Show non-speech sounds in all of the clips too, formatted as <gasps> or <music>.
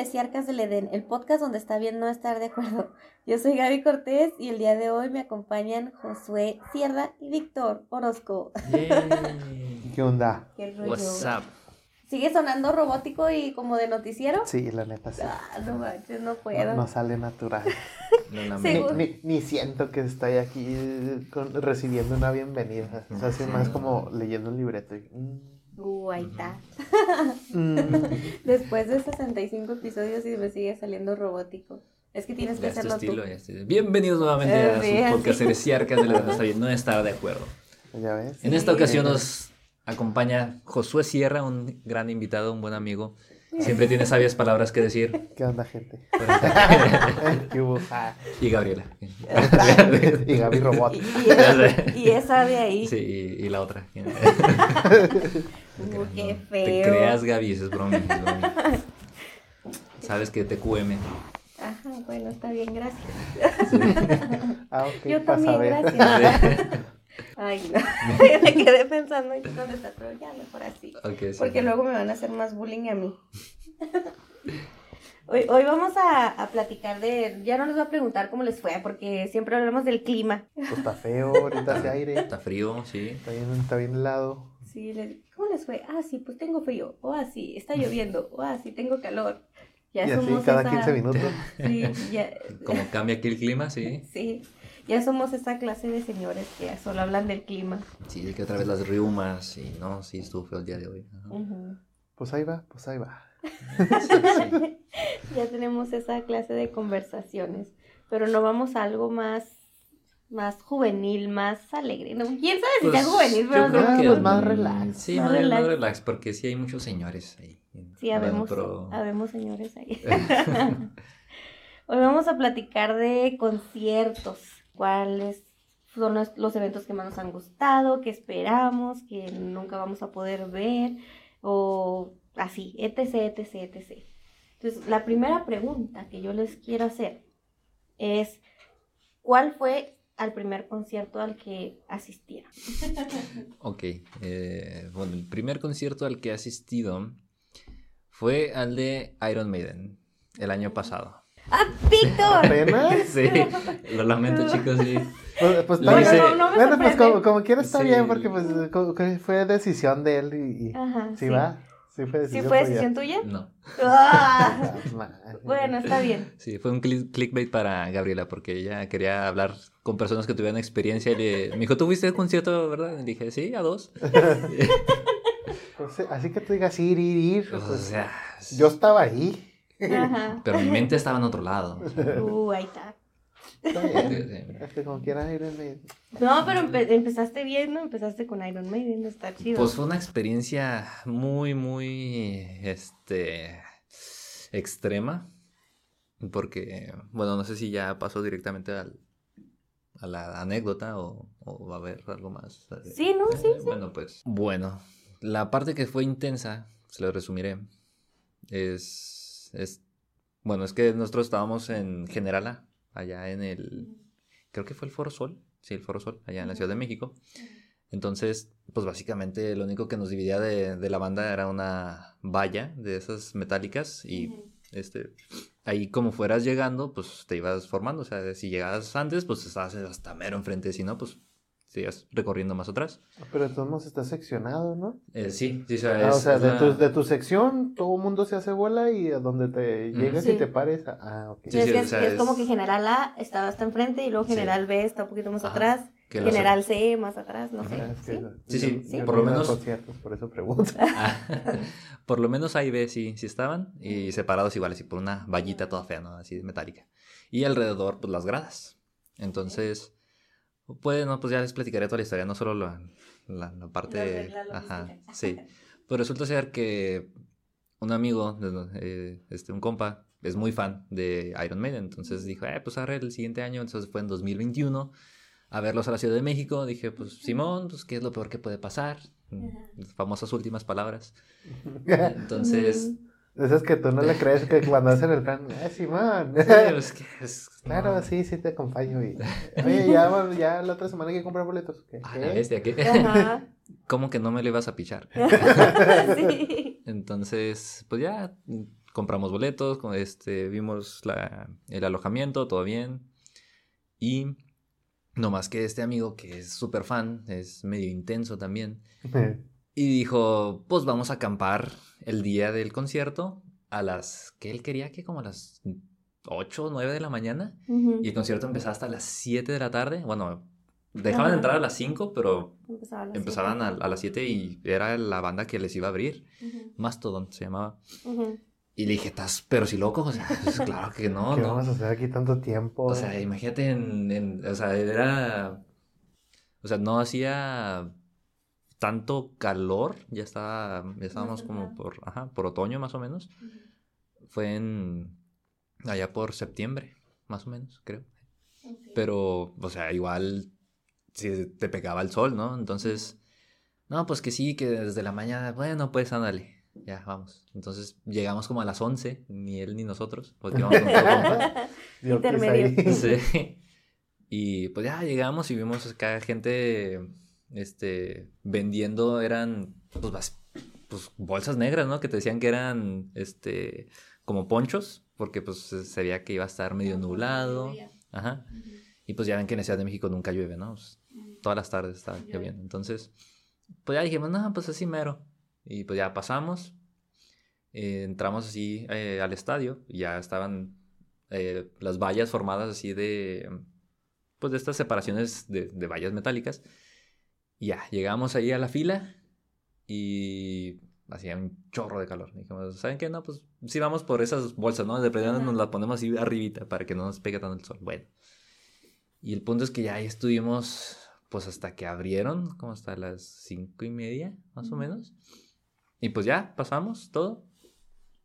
Heresiarcas del Edén, el podcast donde está bien no estar de acuerdo. Yo soy Gaby Cortés y el día de hoy me acompañan Josué Sierra y Víctor Orozco. ¿Qué onda? ¿Qué rollo? What's up? ¿Sigue sonando robótico y como de noticiero? Sí, la neta sí. Ah, no manches, no No, puedo. no sale natural. <laughs> Ni, ni- ni siento que estoy aquí con- recibiendo una bienvenida. O sea, así más como leyendo un libreto. y, mm, Uh, ahí está. <laughs> mm. Después de 65 episodios y me sigue saliendo robótico. Es que tienes que es hacerlo tú. estilo, ya es- Bienvenidos nuevamente Eh, a su podcast Heresiarcas de la no estar de acuerdo. ¿Ya ves? En esta Sí. ocasión nos acompaña Josué Sierra, un gran invitado, un buen amigo. Siempre tiene sabias palabras que decir. ¿Qué onda, gente? <laughs> <laughs> ¿Qué hubo? Ah, Y Gabriela. y Gaby Robot. Y, y- y esa de ahí. Sí, y, y la otra. Uh, qué No feo. Te creas, Gaby, eso es broma. es broma. <laughs> Sabes que te QM. Ajá, bueno, está bien, gracias. <laughs> Ah, ok, Yo también, ver. gracias. Ay, no. <laughs> me quedé pensando en dónde está, pero ya mejor así. Sí. Porque luego me van a hacer más bullying a mí. Hoy, hoy vamos a, a platicar de. Ya no les voy a preguntar cómo les fue, porque siempre hablamos del clima. Pues está feo, ahorita hace aire. Está frío, sí. Está bien, está bien helado. Sí, les- ¿cómo les fue? Ah, sí, pues tengo frío. O ah, sí, está <laughs> lloviendo. O ah, sí, tengo calor. Ya Y así somos cada esa- 15 minutos. <laughs> Sí, ya, <laughs> Como cambia aquí el clima, sí. sí, ya somos esa clase de señores que solo hablan del clima. Sí, de que otra vez las riumas y no, sí estuvo feo el día de hoy. Pues ahí va, pues ahí va. ya tenemos esa clase de conversaciones, pero no vamos a algo más, más juvenil, más alegre. ¿no? ¿Quién sabe si sea Pues, juvenil? yo Pero creo no- que- pues, más relax. Sí, Más más, relax. más relax, porque sí hay muchos señores ahí. Sí, habemos señores ahí. <laughs> <laughs> Hoy vamos a platicar de conciertos, cuáles son los, los eventos que más nos han gustado, que esperamos, que nunca vamos a poder ver, o así, etc, etc, etc. Entonces, la primera pregunta que yo les quiero hacer es, ¿cuál fue al primer concierto al que asistieron? Ok, eh, bueno, el primer concierto al que he asistido fue al de Iron Maiden el año pasado. ¡Ah, Víctor! ¿Apenas? <laughs> Sí, lo lamento chicos, sí. Pues, pues Lo está hice- bien. no, no me Bueno, pues como, como quiera está Sí. bien, porque pues fue decisión de él y... y- Ajá, sí, va. Sí fue ¿Sí decisión fue tuya. decisión tuya? No, ¡Ah! <laughs> Ah. Bueno, está bien. sí, fue un cli- clickbait para Gabriela porque ella quería hablar con personas que tuvieran experiencia y le, me dijo, ¿tú fuiste al concierto, verdad? Y le dije, sí, a dos. <laughs> Pues, así que tú digas ir, ir, ir. O pues, sea, yo estaba ahí. Ajá. pero mi mente estaba en otro lado. <laughs> Uh, ahí está. Está Sí, bien. sí. Es que como quieran ir en medio. No, pero empe- empezaste bien, ¿no? Empezaste con Iron Maiden, está chido. Pues fue una experiencia muy, muy, este, extrema, porque, bueno, no sé si ya pasó directamente al, a la anécdota o, o va a haber algo más. Sí, no, sí, Eh, sí. Bueno, pues, bueno, la parte que fue intensa, se lo resumiré, es, es, bueno, es que nosotros estábamos en Generala, allá en el, creo que fue el Foro Sol, sí, el Foro Sol, allá en la Ciudad de México. Entonces, pues básicamente lo único que nos dividía de, de la banda era una valla de esas metálicas y este ahí como fueras llegando, pues te ibas formando, o sea, si llegabas antes, pues estabas hasta mero enfrente, si no, pues seguías recorriendo más atrás. Pero todos está seccionado, ¿no? Eh, sí, sí, o sea, Ah, o es- sea, es de, la- tu, de tu sección todo el mundo se hace bola y a donde te llegas Sí. y te pares. Ah, ok. Sí, es, sí, que o es, sea, es como es- que General A estaba hasta enfrente y luego Sí. General B está un poquito más Ajá. atrás. General C más atrás, no sé. Ah, es ¿Sí? Sí, sí, por lo a menos- conciertos, por eso pregunto. <laughs> Ah, <laughs> por lo menos ahí ve sí, sí estaban y separados igual, así por una vallita toda fea, ¿no? Así metálica. Y alrededor, pues las gradas. Entonces, pues, no, pues ya les platicaré toda la historia, no solo la, la, la parte... La- la- la ajá, sí. Pues resulta ser que un amigo, eh, este, un compa, es muy fan de Iron Maiden, entonces dijo, eh, pues arre el siguiente año, entonces fue en 2021 a verlos a la Ciudad de México, dije, pues Simón, pues qué es lo peor que puede pasar, Las famosas últimas palabras. <laughs> Entonces, Esas que tú no le crees que cuando hacen el plan, ah, Simón. sí, es que <laughs> es- Claro, no. sí, sí te acompaño. Y, <laughs> oye, ya, ya la otra semana hay que comprar boletos. ¿Qué? Ah, bestia, ¿qué? Ajá. <laughs> ¿cómo que no me le ibas a pichar? sí. Entonces, pues ya compramos boletos, con- este, vimos la- el alojamiento, todo bien. Y no más que este amigo que es súper fan, es medio intenso también, y dijo, pues vamos a acampar el día del concierto a las, que él quería que como a las 8 o 9 de la mañana. Y el concierto empezaba hasta las 7 de la tarde. Bueno, dejaban Ajá. de entrar a las 5, pero Empezaba a las empezaban a, las 7 y era la banda que les iba a abrir. Ujú, Mastodon se llamaba. Y le dije, ¿estás pero si loco? O sea, <laughs> pues, claro que no, ¿Qué no. vamos a hacer aquí tanto tiempo? O sea, imagínate en, en- o sea, era, o sea, no hacía tanto calor, ya estaba, ya estábamos como por, ajá, por otoño más o menos. Fue en, allá por septiembre, más o menos, creo. Pero, o sea, igual si te pegaba el sol, ¿no? Entonces, no, pues que sí, que desde la mañana, bueno, pues ándale, ya, vamos. Entonces llegamos como a las 11, ni él ni nosotros, porque íbamos con <laughs> intermedio. Sí. Y pues ya llegamos y vimos acá gente, este, vendiendo, eran, pues, pues, bolsas negras, ¿no? Que te decían que eran, este, como ponchos, porque pues se se veía que iba a estar medio nublado. Ajá. Y pues ya ven que en la Ciudad de México nunca llueve, ¿no? Pues, todas las tardes está lloviendo. Entonces, pues ya dijimos, no, pues así mero. Y pues ya pasamos, eh, entramos así eh, al estadio, y ya estaban eh, las vallas formadas así de, pues de estas separaciones de, de vallas metálicas. Ya, llegamos ahí a la fila y hacía un chorro de calor. Dijimos, ¿saben qué? No, pues sí vamos por esas bolsas, ¿no? De Ajá. nos las ponemos así arribita para que no nos pegue tanto el sol. Bueno. Y el punto es que ya ahí estuvimos, pues hasta que abrieron, como hasta las cinco y media, más o menos. Y pues ya, pasamos todo.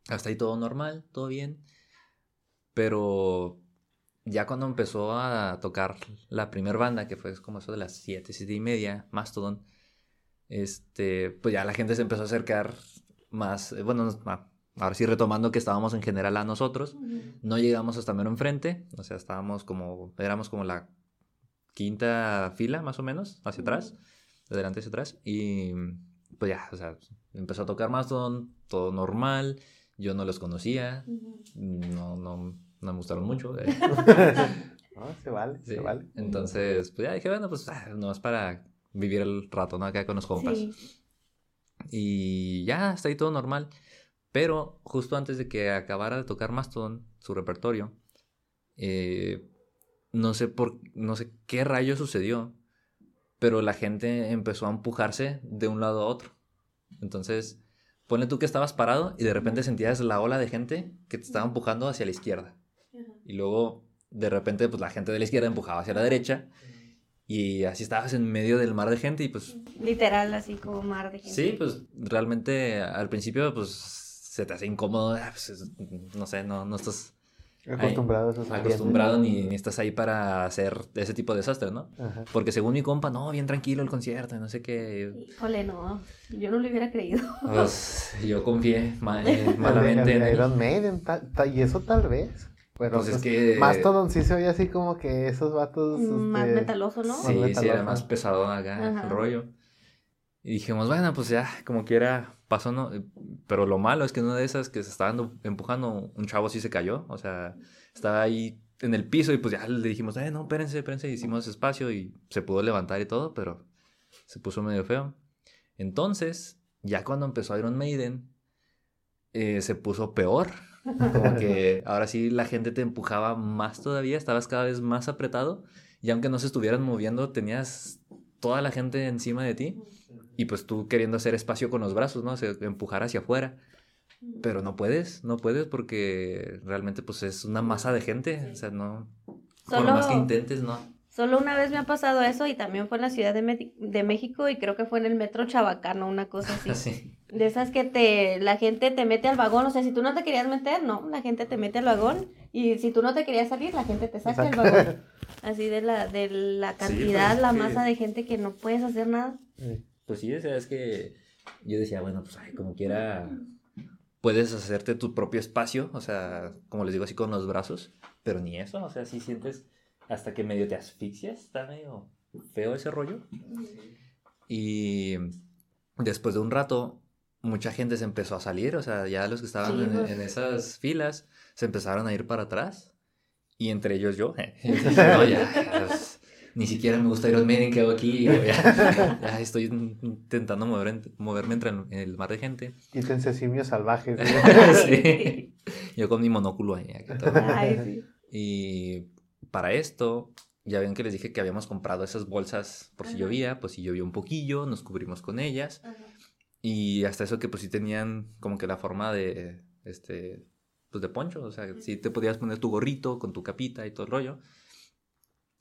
Hasta ahí todo normal, todo bien. Pero ya cuando empezó a tocar la primer banda, que fue como eso de las siete, siete y media, Mastodon, este, pues ya la gente se empezó a acercar más, eh, bueno, ah, ahora sí retomando que estábamos en general a nosotros, no llegamos hasta mero enfrente, o sea, estábamos como, éramos como la quinta fila más o menos, hacia atrás, de adelante hacia atrás, y pues ya, o sea, empezó a tocar Mastodon, todo normal, yo no los conocía, no, no, no me gustaron mucho. eh. <laughs> No, se vale, Sí. se vale. Entonces, pues ya dije, bueno, pues ah, no es para vivir el rato, ¿no? Acá con los compas. Sí. Y ya, está ahí todo normal. Pero justo antes de que acabara de tocar Mastodon, su repertorio, eh, no sé por no sé qué rayo sucedió, pero la gente empezó a empujarse de un lado a otro. Entonces, ponle tú que estabas parado y de repente sentías la ola de gente que te estaba empujando hacia la izquierda. Y luego, de repente, pues la gente de la izquierda empujaba hacia la derecha. Y así estabas en medio del mar de gente y pues Literal, así como mar de gente. Sí, pues realmente al principio pues se te hace incómodo, ah, pues, es- no sé, no, no estás Acostumbrado a esos acostumbrado ni, ni estás ahí para hacer ese tipo de desastres, ¿no? Ajá. Porque según mi compa, no, bien tranquilo el concierto, no sé qué. Híjole, no. Yo no lo hubiera creído. Pues yo confié ma- eh, <laughs> malamente en. Iron Maiden, y eso tal vez. Pero Pues es pues, que... Mastodon sí se oye así como que esos vatos. Más este, metaloso, ¿no? Sí, sí, metaloso. era más pesado acá Ajá. el rollo. Y dijimos, bueno, pues ya, como quiera, pasó, ¿no? Pero lo malo es que en una de esas que se estaban empujando, un chavo sí se cayó. O sea, estaba ahí en el piso y pues ya le dijimos, eh, no, espérense, espérense. Hicimos espacio y se pudo levantar y todo, pero se puso medio feo. Entonces, ya cuando empezó Iron Maiden, eh, se puso peor. Como que ahora sí la gente te empujaba más todavía, estabas cada vez más apretado y aunque no se estuvieran moviendo, tenías toda la gente encima de ti y pues tú queriendo hacer espacio con los brazos, ¿no? O sea, empujar hacia afuera. Pero no puedes, no puedes porque realmente pues es una masa de gente, o sea, no... Por Solo- más que intentes, no. Solo una vez me ha pasado eso y también fue en la Ciudad de, de México y creo que fue en el metro Chabacano, una cosa <laughs> así. Así. De esas que te, la gente te mete al vagón, o sea, si tú no te querías meter, no, la gente te mete al vagón y si tú no te querías salir, la gente te saca del vagón. <laughs> Así de la, de la cantidad, pues, la que- masa de gente que no puedes hacer nada. Sí. Pues sí, o sea, es que yo decía, bueno, pues ay, como quiera, puedes hacerte tu propio espacio, o sea, como les digo así con los brazos, pero ni eso, o sea, si sientes hasta que medio te asfixias, está medio feo ese rollo. Y después de un rato, mucha gente se empezó a salir, o sea, ya los que estaban Sí, en, en esas filas se empezaron a ir para atrás. Y entre ellos yo. <laughs> <laughs> No, ya, pues, ni siquiera me gusta Iron Maiden, ¿qué hago aquí? Ya, <laughs> ya estoy intentando mover moverme entre el, el mar de gente. Quítense simios salvajes. Sí. Yo con mi monóculo ahí. acá todo. Ay, sí. Y para esto, ya ven que les dije que habíamos comprado esas bolsas por si Ajá. llovía, pues si llovía un poquillo, nos cubrimos con ellas. Y hasta eso que pues sí tenían como que la forma de, este, pues de poncho, o sea, sí te podías poner tu gorrito con tu capita y todo el rollo.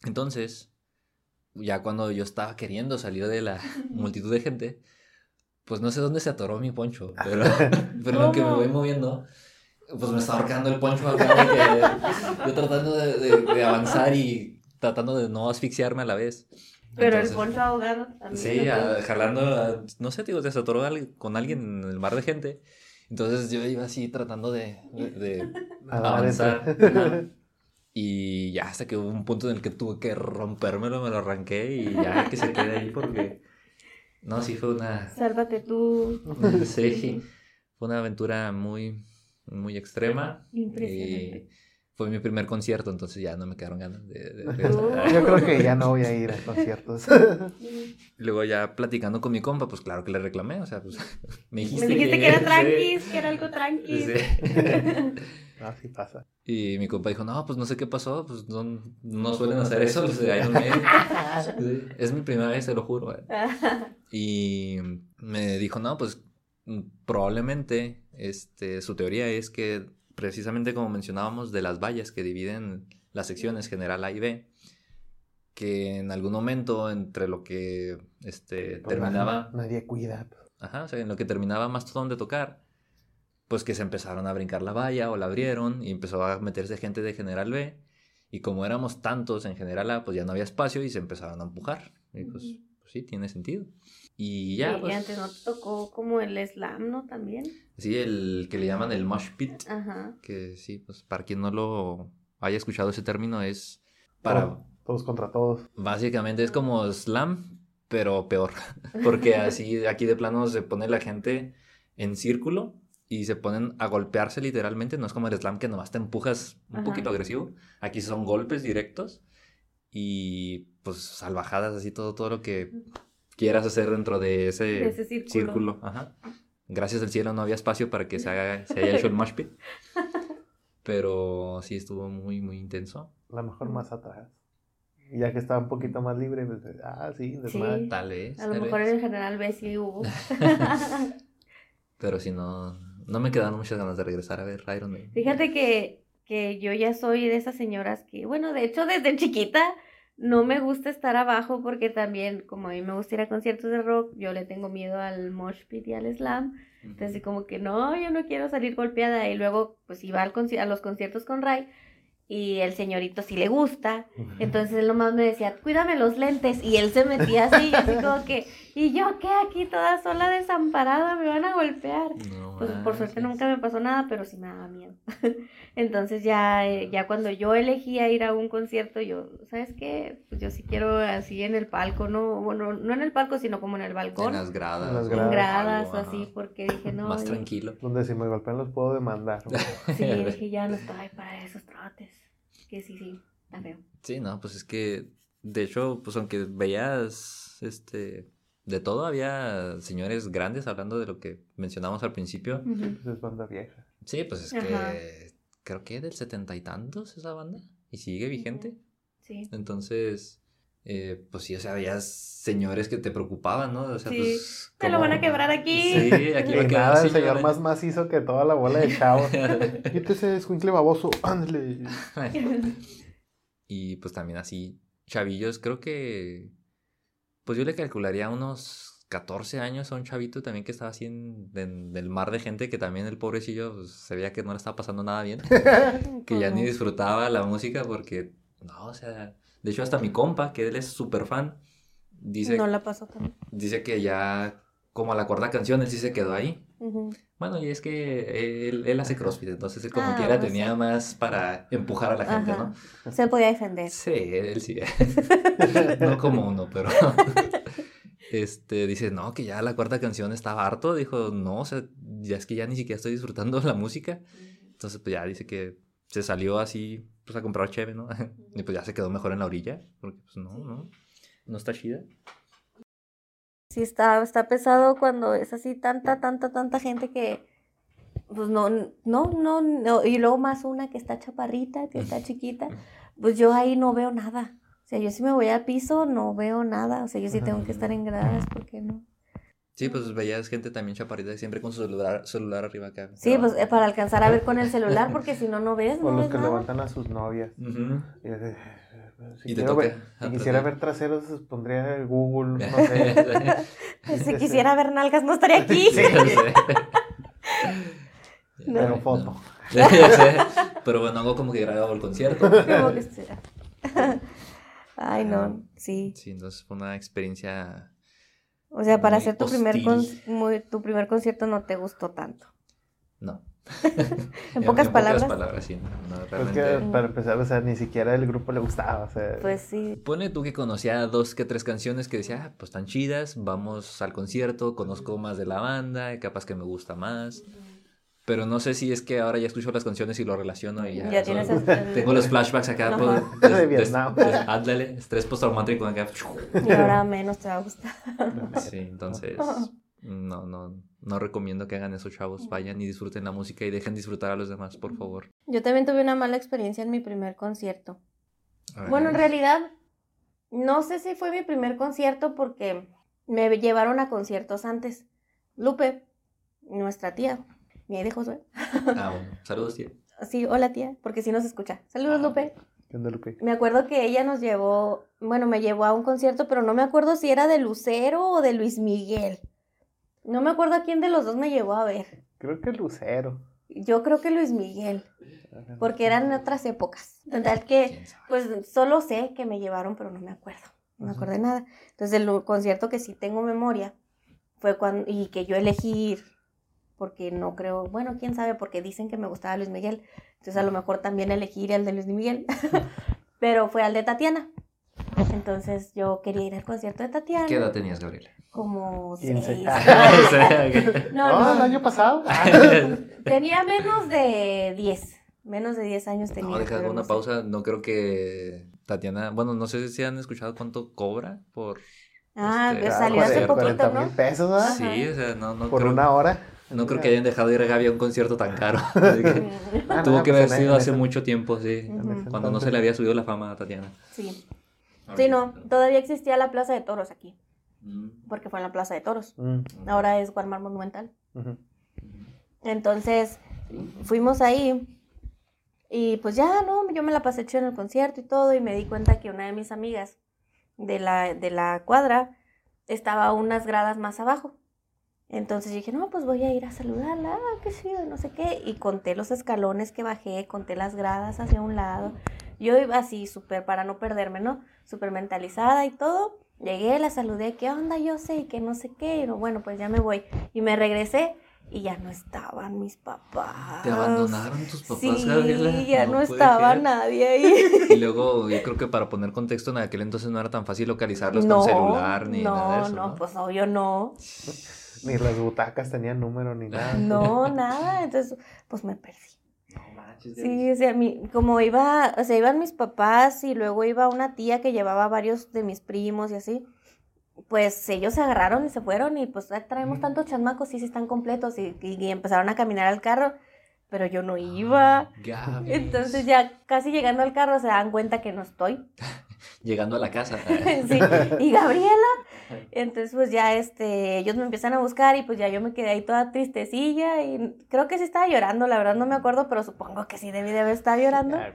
Entonces, ya cuando yo estaba queriendo salir de la <laughs> multitud de gente, pues no sé dónde se atoró mi poncho, <laughs> pero, <laughs> pero en lo que me voy moviendo, pues me está ahorcando el que yo tratando de, de- de avanzar y tratando de no asfixiarme a la vez. Pero Entonces- el poncho ahogado también. Sí, a- jalando, a- no sé, digo, desatoró al- con alguien en el mar de gente. Entonces yo iba así tratando de, avanzar. Y ya hasta que hubo un punto en el que tuve que rompérmelo, me lo arranqué y ya que se quede ahí porque... No, sí fue una... Sálvate tú. Sí, fue una aventura muy, muy extrema. Impresionante. Y fue mi primer concierto, entonces ya no me quedaron ganas de... de. Yo creo que ya no voy a ir a conciertos. Luego ya platicando con mi compa, pues claro que le reclamé, o sea, pues <laughs> me dijiste, Me dijiste que era sí, tranquis, que era algo tranquis. sí. <laughs> Así pasa. Y mi compa dijo, no, pues no sé qué pasó, pues no, no suelen hacer eso los de Iron Maiden. Sí, Es mi primera vez, te lo juro. eh. <laughs> Y me dijo, no, pues probablemente este, su teoría es que precisamente como mencionábamos de las vallas que dividen las secciones general A y B, que en algún momento entre lo que este, Pues, terminaba... Nadie cuida. Ajá, o sea, en lo que terminaba Mastodon de tocar, pues que se empezaron a brincar la valla o la abrieron y empezó a meterse gente de General B. Y como éramos tantos en General A, pues ya no había espacio y se empezaron a empujar. Y pues, pues sí, tiene sentido. Y ya, y pues, antes no te tocó como el slam, ¿no? También. sí, el que le llaman el mosh pit, Ajá. que sí, pues para quien no lo haya escuchado ese término es para... Todos, todos contra todos. Básicamente es como slam, pero peor. <laughs> Porque así, aquí de plano se pone la gente en círculo y se ponen a golpearse literalmente. No es como el slam que nomás te empujas un Ajá. poquito agresivo. Aquí son golpes directos y pues salvajadas, así todo, todo lo que quieras hacer dentro de ese, De ese círculo. círculo. Ajá. Gracias al cielo no había espacio para que se, haga, se haya hecho el mosh pit. <laughs> Pero sí estuvo muy, muy intenso. A lo mejor más atrás. Ya que estaba un poquito más libre, pues, ah, sí, desmadre. Sí. Tal vez. A lo tal mejor vez. en general B sí hubo. <laughs> Pero si no, no me quedaron muchas ganas de regresar a ver Iron Man. Fíjate que, que yo ya soy de esas señoras que, bueno, de hecho desde chiquita no me gusta estar abajo porque también, como a mí me gusta ir a conciertos de rock, yo le tengo miedo al mosh pit y al slam. Entonces como que no, yo no quiero salir golpeada. Y luego pues iba al conci- a los conciertos con Ray y el señorito sí le gusta. Entonces él nomás me decía, cuídame los lentes. Y él se metía así, así como que, y yo qué aquí toda sola desamparada, me van a golpear. No Pues por suerte nunca me pasó nada, pero sí me daba miedo. <laughs> Entonces ya, eh, ya cuando yo elegía ir a un concierto, yo, ¿sabes qué? Pues yo sí quiero así en el palco, no, bueno, no en el palco, sino como en el En balcón, las gradas. En las o en gradas. gradas algo, o así, ajá. porque dije, no, Más tranquilo. Donde si me golpean los puedo demandar. <laughs> sí, <laughs> dije, ya no estoy para esos trotes. Que sí, sí, está feo. Sí, no, pues es que, de hecho, pues aunque veías, este, de todo, había señores grandes hablando de lo que mencionamos al principio. Ujú. Pues es banda vieja. Sí, pues es Ajá. que creo que del setenta y tantos esa banda y sigue vigente. Sí. Entonces, eh, pues sí, o sea, había señores que te preocupaban, ¿no? O sea, Sí. pues. Me lo como- van a quebrar aquí. Sí, aquí va a Y quedar nada, el señor, más macizo que toda la bola de chavos. <laughs> Quítese, escuincle baboso, <laughs> ándale. y pues también así, chavillos, creo que. Pues yo le calcularía unos 14 años a un chavito también que estaba así en, en el mar de gente, que también el pobrecillo pues, se veía que no le estaba pasando nada bien, <laughs> que ya ni disfrutaba la música porque, no, o sea, de hecho hasta mi compa, que él es súper fan, dice, No la pasó también. dice que ya como a la cuarta canción él sí se quedó ahí. Ujú. Bueno, y es que él, él hace CrossFit, entonces él como Ah, quiera pues tenía sí. más para empujar a la gente, Ajá. ¿no? Se podía defender. Sí, él sí. <laughs> no como uno, pero. <laughs> este, dice, no, que ya la cuarta canción estaba harto. Dijo, no, o sea, ya es que ya ni siquiera estoy disfrutando la música. Entonces, pues ya dice que se salió así, pues a comprar cheve, ¿no? <laughs> y pues ya se quedó mejor en la orilla, porque pues no, no, no está chida. Sí, está, está pesado cuando es así tanta, tanta, tanta gente que, pues no, no, no, no, y luego más una que está chaparrita, que está chiquita, pues yo ahí no veo nada. O sea, yo si me voy al piso no veo nada. O sea, yo sí tengo que estar en gradas porque no. Sí, pues veías gente también chaparrita siempre con su celular, celular arriba acá. Sí, pues eh, para alcanzar a ver con el celular, porque si no, no ves. O no los ves que nada. levantan a sus novias. Y, de- si Y te ver- si quisiera ver traseros, pues, pondría Google, no sé. <laughs> Si quisiera ver nalgas, no estaría aquí. <laughs> Sí. <laughs> No. Pero foto. Ya sé. Pero bueno, hago como que grababa el concierto. Como que será. Ay, no, sí. Sí, entonces fue una experiencia. O sea, para hacer tu primer, con- muy- tu primer concierto no te gustó tanto. No. <laughs> En pocas palabras. pocas palabras, sí. No, no, Pues que para empezar, o sea, ni siquiera el grupo le gustaba. O sea, Pues sí. Pone tú que conocía dos que tres canciones que decía, ah, pues están chidas, vamos al concierto, conozco más de la banda, capaz que me gusta más. Pero no sé si es que ahora ya escucho las canciones y lo relaciono y ya. Ya son- tienes el- Tengo los flashbacks acá. Ajá. pues, <laughs> De Vietnam. ándale, estrés postraumático acá. Y ahora menos te va a gustar. Sí, entonces <laughs> no, no, no recomiendo que hagan eso, chavos. Vayan y disfruten la música y dejen disfrutar a los demás, por favor. Yo también tuve una mala experiencia en mi primer concierto. Bueno, en realidad, no sé si fue mi primer concierto porque me llevaron a conciertos antes. Lupe, nuestra tía, mi ahí de Josué. Ah, bueno. Saludos, tío. Sí, hola tía, porque sí nos escucha. Saludos, Lupe. ¿qué onda, Lupe? Me acuerdo que ella nos llevó, bueno, me llevó a un concierto, pero no me acuerdo si era de Lucero o de Luis Miguel. No me acuerdo a quién de los dos me llevó a ver. Creo que Lucero. Yo creo que Luis Miguel, porque eran otras épocas. Total que, pues solo sé que me llevaron, pero no me acuerdo. No me acuerdo de nada. Entonces, el concierto que sí tengo memoria fue cuando, y que yo elegí ir, porque no creo, bueno, quién sabe, porque dicen que me gustaba Luis Miguel. Entonces, a lo mejor también elegí ir al de Luis Miguel, <laughs> pero fue al de Tatiana. Entonces, yo quería ir al concierto de Tatiana. ¿Qué edad tenías, Gabriela? Como seis. <laughs> <laughs> <laughs> No, no, el no, año pasado. tenía menos de 10. Menos de 10 años tenía. No, deja una no sé. pausa. No creo que Tatiana. Bueno, no sé si han escuchado cuánto cobra por. Ah, Este, pues ah, salió hace cuarenta- poquito, 40 ¿no? mil pesos, ¿verdad? Sí, o sea, no, no Por creo, una hora. no creo que hayan dejado ir a Gaby a un concierto tan caro. Que Ah, tuvo no, que pues haber sido hace mucho tiempo, sí. Cuando no se le había subido la fama a Tatiana. Sí. Sí, no, todavía existía la Plaza de Toros aquí, Mm, porque fue en la Plaza de Toros. Mm, Ahora es Walmart Monumental. Entonces, fuimos ahí y pues ya, no, yo me la pasé chido en el concierto y todo y me di cuenta que una de mis amigas de la, de la cuadra estaba unas gradas más abajo. Entonces dije, no, pues voy a ir a saludarla, ah, qué chido, no sé qué. Y conté los escalones que bajé, conté las gradas hacia un lado. Yo iba así, súper, para no perderme, ¿no? Súper mentalizada y todo. Llegué, la saludé, ¿qué onda? Yo sé, y que no sé qué. Y no, bueno, pues ya me voy. Y me regresé y ya no estaban mis papás. ¿Te abandonaron tus papás, Sí, Gabriela? ya no, estaba ser. nadie ahí. <laughs> Y luego, yo creo que para poner contexto, en aquel entonces no era tan fácil localizarlos no, con celular ni no, nada de eso. no, ¿no? pues obvio no. Ni las butacas tenían número ni nada. No, <laughs> nada. Entonces, pues me perdí. Manches, Sí, o sea, mi, como iba, o sea, iban mis papás y luego iba una tía que llevaba varios de mis primos y así, pues ellos se agarraron y se fueron y pues "Ah, traemos tantos chamacos y sí están completos y, y- y empezaron a caminar al carro, pero yo no iba. Gaby. Entonces ya casi llegando al carro se dan cuenta que no estoy. <laughs> Llegando a la casa. <laughs> Sí, y Gabriela. <laughs> Entonces, pues ya este, ellos me empiezan a buscar y pues ya yo me quedé ahí toda tristecilla y creo que sí estaba llorando, la verdad no me acuerdo, pero supongo que sí debí de haber estado llorando. Güey.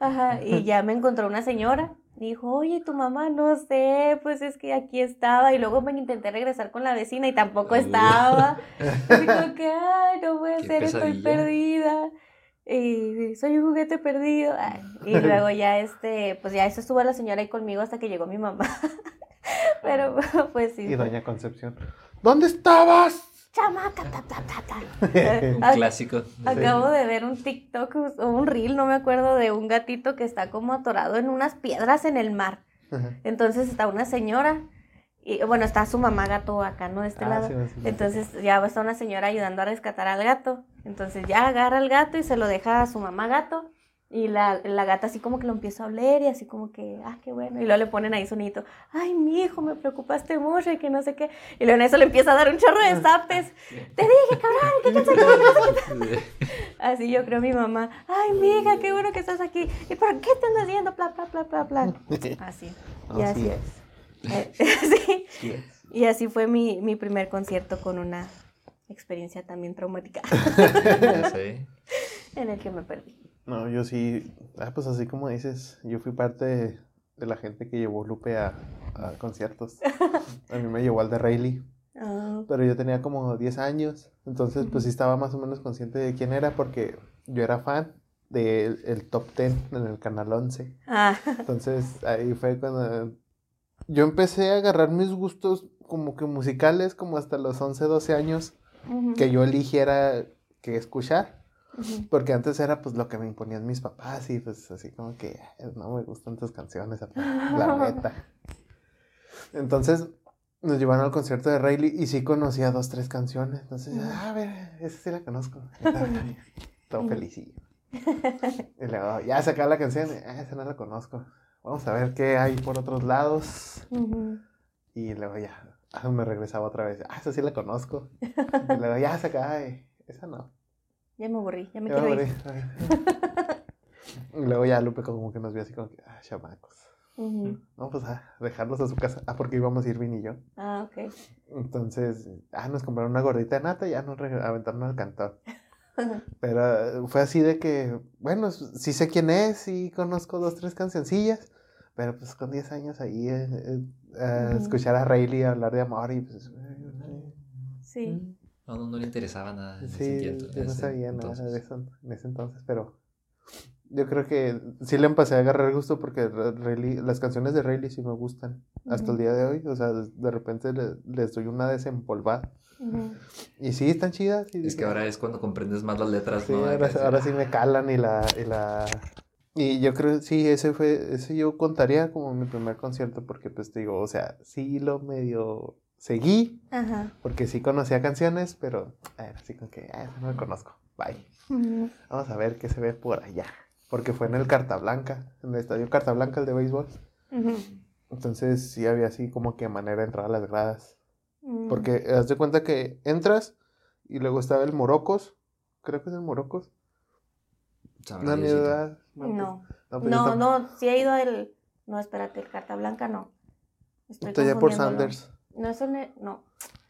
Ajá, y ya me encontró una señora. Dijo, oye, tu mamá, no sé, pues es que aquí estaba. Y luego me intenté regresar con la vecina y tampoco estaba. Dijo que, <laughs> ay, no puede Qué ser, estoy perdida. Y soy un juguete perdido. Ay, y luego ya, este, pues ya eso estuvo la señora ahí conmigo hasta que llegó mi mamá. <laughs> Pero, pues sí. Y doña Concepción. ¿Dónde estabas? Chamaca, ta, ta, ta, ta. <laughs> Un clásico. Acabo de ver un TikTok o un reel, no me acuerdo, de un gatito que está como atorado en unas piedras en el mar. Entonces está una señora Y bueno, está su mamá gato acá, ¿no? De este Ah, lado. sí, sí, sí. Entonces ya está una señora ayudando a rescatar al gato. Entonces ya agarra al gato y se lo deja a su mamá gato. Y la, la gata así como que lo empieza a oler y así como que, ah, qué bueno. Y luego le ponen ahí sonito, ay, mi hijo, me preocupaste mucho y que no sé qué. Y luego en eso le empieza a dar un chorro de zapes. <laughs> Te dije, cabrón, ¿qué te? No sé qué". <laughs> Así yo creo mi mamá, ay, mi hija, qué bueno que estás aquí. ¿Y por qué te andas haciendo? Bla, bla, bla, bla, bla. <laughs> Así. Y Así así es. Eh, sí. Sí es. Y así fue mi, mi primer concierto con una experiencia también traumática sé. en el que me perdí. No, yo sí, ah, pues así como dices, yo fui parte de, de la gente que llevó Lupe a, a conciertos. <laughs> A mí me llevó al de Rayleigh, Ah, pero yo tenía como 10 años, entonces pues sí estaba más o menos consciente de quién era porque yo era fan del el top 10 en el canal 11. ah, Entonces ahí fue cuando yo empecé a agarrar mis gustos como que musicales como hasta los 11, 12 años que yo eligiera qué escuchar. Porque antes era pues lo que me imponían mis papás y pues así como que "Ay, no me gustan tus canciones, papá", la <laughs> neta. Entonces nos llevaron al concierto de Rayleigh y sí conocía dos, tres canciones. Entonces, "Ah, a ver, esa sí la conozco. <laughs> Todo felicillo. Y luego ya sacaba la canción, "Ah, esa no la conozco. Vamos a ver qué hay por otros lados. Ujú. Y luego ya ah, me regresaba otra vez. Ah, esa sí la conozco. Y luego ya sacaba, "Ay, esa no. Ya me aburrí, ya me Ya quiero me ir. <laughs> Y luego ya Lupe como que nos vio así como que, ah, chamacos. Ujú. No, pues a dejarlos a su casa. Ah, porque íbamos Irving y yo. Ah, ok. Entonces, ah, nos compraron una gordita de nata y ya nos aventaron al cantón. <laughs> Pero eh, fue así de que, bueno, sí sé quién es, sí conozco dos, tres cancioncillas. Pero pues con 10 años ahí, eh, eh, a Ujú. escuchar a Rayleigh hablar de amor y pues... eh, Sí. No, no, no le interesaba nada. en ese Sí, tiempo- yo no ese sabía nada entonces. de eso en ese entonces, pero yo creo que sí le empecé a agarrar gusto porque Ra- Rayleigh- las canciones de Rayleigh sí me gustan hasta el día de hoy, o sea, de, repente le- les doy una desempolvada Ujú. y sí, están chidas. y Es que ahora es cuando comprendes más las letras, sí, ¿no? ahora, ahora sí me calan y la, y la... Y yo creo, sí, ese fue, ese yo contaría como mi primer concierto porque pues te digo, o sea, sí lo medio seguí, Ajá. porque sí conocía canciones, pero era así como que, ah, eso no lo conozco, bye. Vamos a ver qué se ve por allá. Porque fue en el Carta Blanca, en el estadio Carta Blanca, el de béisbol. Entonces sí había así como que manera de entrar a las gradas. Ujú. Porque haz de cuenta que entras y luego estaba el Morocos. Creo que es el Morocos. sabrá No. No, pues no, tam- no, sí he ido el... No, espérate, el Carta Blanca no. Estoy Está allá por. Sanders. No, eso ne- no.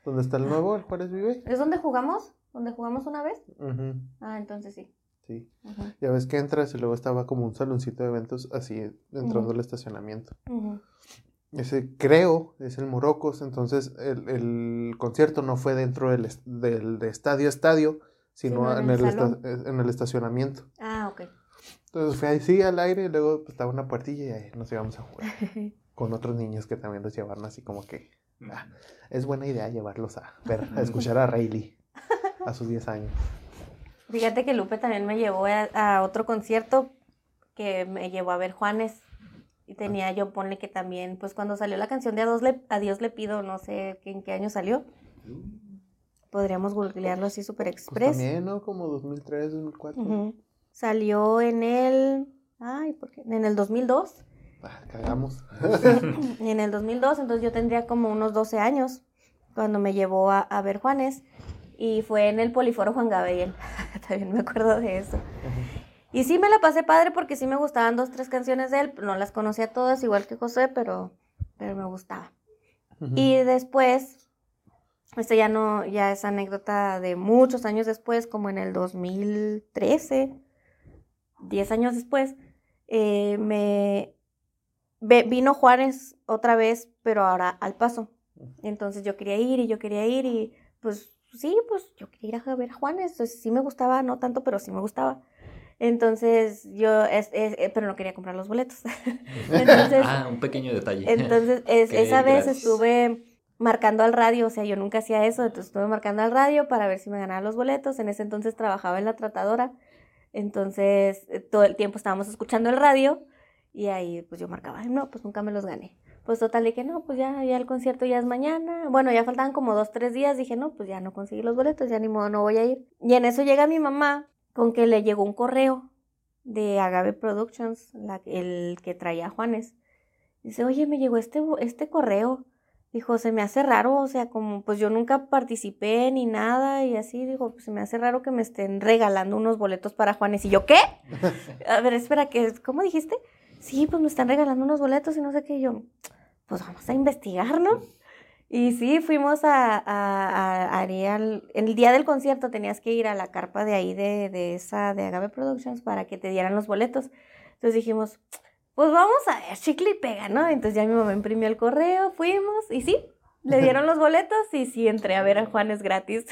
¿Dónde está el nuevo, el Juárez Vive? ¿Es donde jugamos? ¿Donde jugamos una vez? Ujú, Ah, entonces sí. Sí. Ya ves que entras y luego estaba como un saloncito de eventos así entrando Ujú. al estacionamiento. Ese creo es el Morocos, entonces el, el concierto no fue dentro del, del de estadio a estadio, sino Sino en el el en el estacionamiento. Ah, ok. Entonces fue así al aire y luego pues, estaba una puertilla y ahí nos íbamos a jugar <laughs> con otros niños que también los llevaron así como que ah, es buena idea llevarlos a ver, a escuchar a Rayleigh a sus 10 años. Fíjate que Lupe también me llevó a, a otro concierto que me llevó a ver Juanes. Y tenía yo, ponle que también, pues cuando salió la canción de A, Dios le, le pido, no sé en qué año salió. Podríamos googlearlo así super Pues express. también, ¿no? Como 2003, 2004. Ujú. Salió en el... Ay, ¿por qué? En el 2002. Ah, cagamos. En el 2002, entonces yo tendría como unos 12 años cuando me llevó a, a ver Juanes. Y fue en el Poliforo Juan Gabriel. <laughs> También me acuerdo de eso. Y sí me la pasé padre porque sí me gustaban dos, tres canciones de él. No las conocía todas, igual que José, pero, pero me gustaba. Ujú. Y después, esto ya no, ya es anécdota de muchos años después, como en el 2013, 10 años después, eh, me vino Juárez otra vez, pero ahora al paso. Entonces yo quería ir y yo quería ir y pues sí, pues yo quería ir a ver a Juanes. Entonces, sí me gustaba, no tanto, pero sí me gustaba. Entonces yo, es, es- eh, pero no quería comprar los boletos. <laughs> Entonces, Ah, un pequeño detalle. entonces, es- esa vez estuve marcando al radio, o sea, yo nunca hacía eso, entonces estuve marcando al radio para ver si me ganaban los boletos. En ese entonces trabajaba en la tratadora, entonces eh, todo el tiempo estábamos escuchando el radio y ahí pues yo marcaba, "Ay, no, pues nunca me los gané. Pues total, dije, no, pues ya, ya el concierto ya es mañana. Bueno, ya faltaban como dos, tres días. Dije, no, pues ya no conseguí los boletos, ya ni modo, no voy a ir. Y en eso llega mi mamá con que le llegó un correo de Agave Productions, la, el que traía a Juanes. Dice, oye, me llegó este, este correo. Dijo, se me hace raro, o sea, como pues yo nunca participé ni nada y así, digo, pues se me hace raro que me estén regalando unos boletos para Juanes. Y yo, ¿qué? <laughs> A ver, espera, ¿qué, ¿cómo dijiste? Sí, pues me están regalando unos boletos y no sé qué. Y yo, pues vamos a investigar, ¿no? <laughs> Y sí, fuimos a, a, a, el día del concierto tenías que ir a la carpa de ahí de, de esa, de Agave Productions para que te dieran los boletos. Entonces dijimos, pues vamos a ver, chicle y pega, ¿no? Entonces ya mi mamá imprimió el correo, fuimos y sí, le <laughs> dieron los boletos y sí entré a ver a Juanes gratis.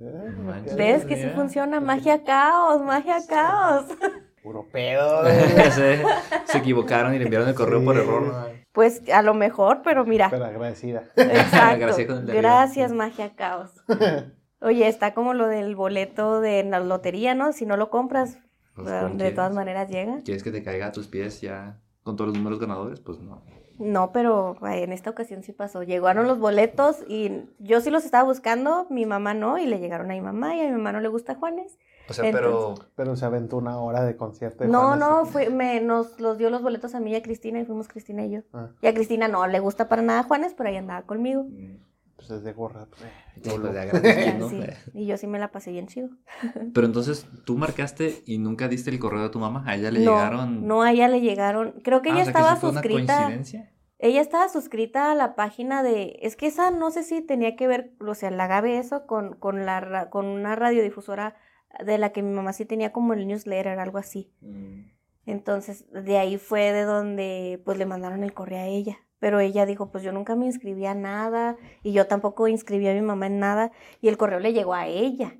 Eh, ¿Ves que sí funciona? Magia caos, magia caos. <laughs> Puro pedo. <laughs> Se equivocaron y le enviaron el correo por error. Pues a lo mejor, pero mira. Pero agradecida. <laughs> Exacto. Gracias, Magia Caos. <laughs> Oye, está como lo del boleto de la lotería, ¿no? Si no lo compras, pues, de todas maneras llega. ¿Quieres que te caiga a tus pies ya con todos los números ganadores? Pues no. No, pero en esta ocasión sí pasó. Llegaron los boletos y yo sí los estaba buscando, mi mamá no, y le llegaron a mi mamá y a mi mamá no le gusta Juanes. O sea, pero... Pero se aventó una hora de concierto. no, no, fue, me, nos los dio los boletos a mí y a Cristina y fuimos Cristina y yo. Ah. Y a Cristina no le gusta para nada Juanes, pero ahí andaba conmigo. Mm. Pues es de gorra. Pues, de <laughs> Y yo sí me la pasé bien chido. <laughs> Pero entonces, ¿tú marcaste y nunca diste el correo a tu mamá? ¿A ella le llegaron? No, a ella le llegaron. Creo que ella ah, estaba suscrita. coincidencia? Ella estaba suscrita a la página de. Es que esa no sé si tenía que ver, o sea, la Gabe eso con, con, la, con una radiodifusora de la que mi mamá sí tenía como el newsletter, algo así. Mm. Entonces, de ahí fue de donde pues le mandaron el correo a ella. Pero ella dijo, pues yo nunca me inscribí a nada y yo tampoco inscribí a mi mamá en nada y el correo le llegó a ella.